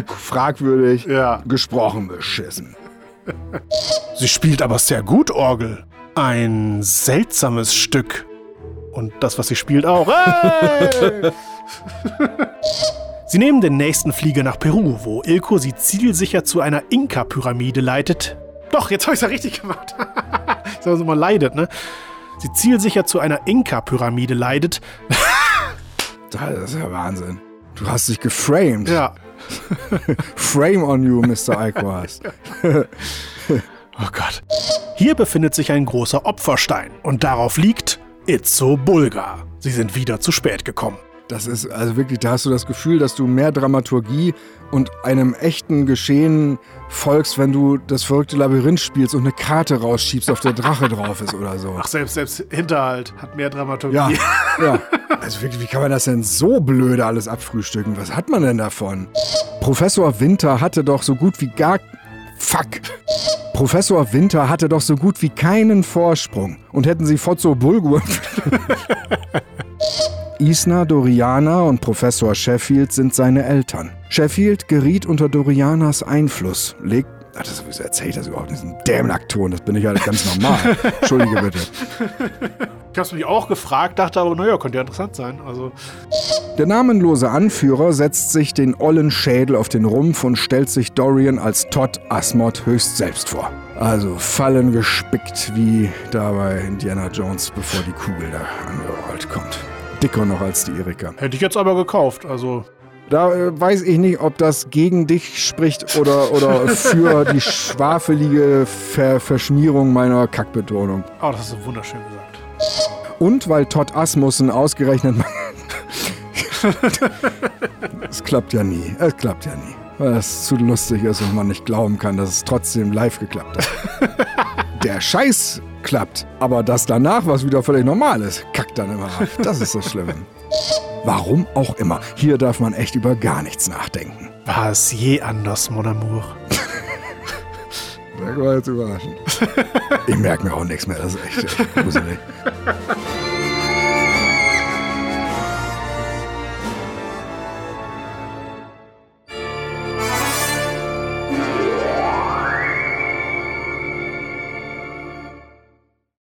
Speaker 1: fragwürdig,
Speaker 2: Ja.
Speaker 1: gesprochen beschissen.
Speaker 2: Sie spielt aber sehr gut Orgel. Ein seltsames Stück. Und das, was sie spielt, auch. Hey! sie nehmen den nächsten Flieger nach Peru, wo Ilko sie zielsicher zu einer Inka-Pyramide leitet. Doch, jetzt habe ich es ja richtig gemacht. Sagen Sie mal, leidet, ne? Sie zielsicher zu einer Inka-Pyramide leidet.
Speaker 1: Das ist ja Wahnsinn. Du hast dich geframed.
Speaker 2: Ja.
Speaker 1: Frame on you, Mr. Hast.
Speaker 2: Oh Gott. Hier befindet sich ein großer Opferstein und darauf liegt Itzo Bulgar. Sie sind wieder zu spät gekommen.
Speaker 1: Das ist also wirklich, da hast du das Gefühl, dass du mehr Dramaturgie und einem echten Geschehen folgst, wenn du das verrückte Labyrinth spielst und eine Karte rausschiebst, auf der Drache drauf ist oder so.
Speaker 2: Ach, selbst, selbst Hinterhalt hat mehr Dramaturgie.
Speaker 1: Ja, ja. Also wirklich, wie kann man das denn so blöde alles abfrühstücken? Was hat man denn davon? Professor Winter hatte doch so gut wie gar... Fuck. Professor Winter hatte doch so gut wie keinen Vorsprung. Und hätten sie Fozzo Bulgur. Isna, Doriana und Professor Sheffield sind seine Eltern. Sheffield geriet unter Dorianas Einfluss, legt Ach, das wieso erzähle ich das überhaupt in diesem Dämlackton? Das bin ich ja ganz normal. Entschuldige bitte.
Speaker 2: Ich hab's mich auch gefragt, dachte aber, naja, könnte ja interessant sein. Also.
Speaker 1: Der namenlose Anführer setzt sich den ollen Schädel auf den Rumpf und stellt sich Dorian als Todd Asmod höchst selbst vor. Also Fallen gespickt wie da bei Indiana Jones, bevor die Kugel da angerollt kommt. Dicker noch als die Erika.
Speaker 2: Hätte ich jetzt aber gekauft, also.
Speaker 1: Da äh, weiß ich nicht, ob das gegen dich spricht oder, oder für die schwafelige Ver Verschmierung meiner Kackbetonung.
Speaker 2: Oh, das du wunderschön gesagt.
Speaker 1: Und weil Todd Asmussen ausgerechnet. Es klappt ja nie. Es klappt ja nie. Weil es zu lustig ist und man nicht glauben kann, dass es trotzdem live geklappt hat. Der Scheiß klappt, aber das danach, was wieder völlig normal ist, kackt dann immer ab. Das ist das Schlimme. Warum auch immer. Hier darf man echt über gar nichts nachdenken.
Speaker 2: War es je anders, mon amour?
Speaker 1: Das war jetzt überraschend. Ich merke mir auch nichts mehr, das ist echt gruselig.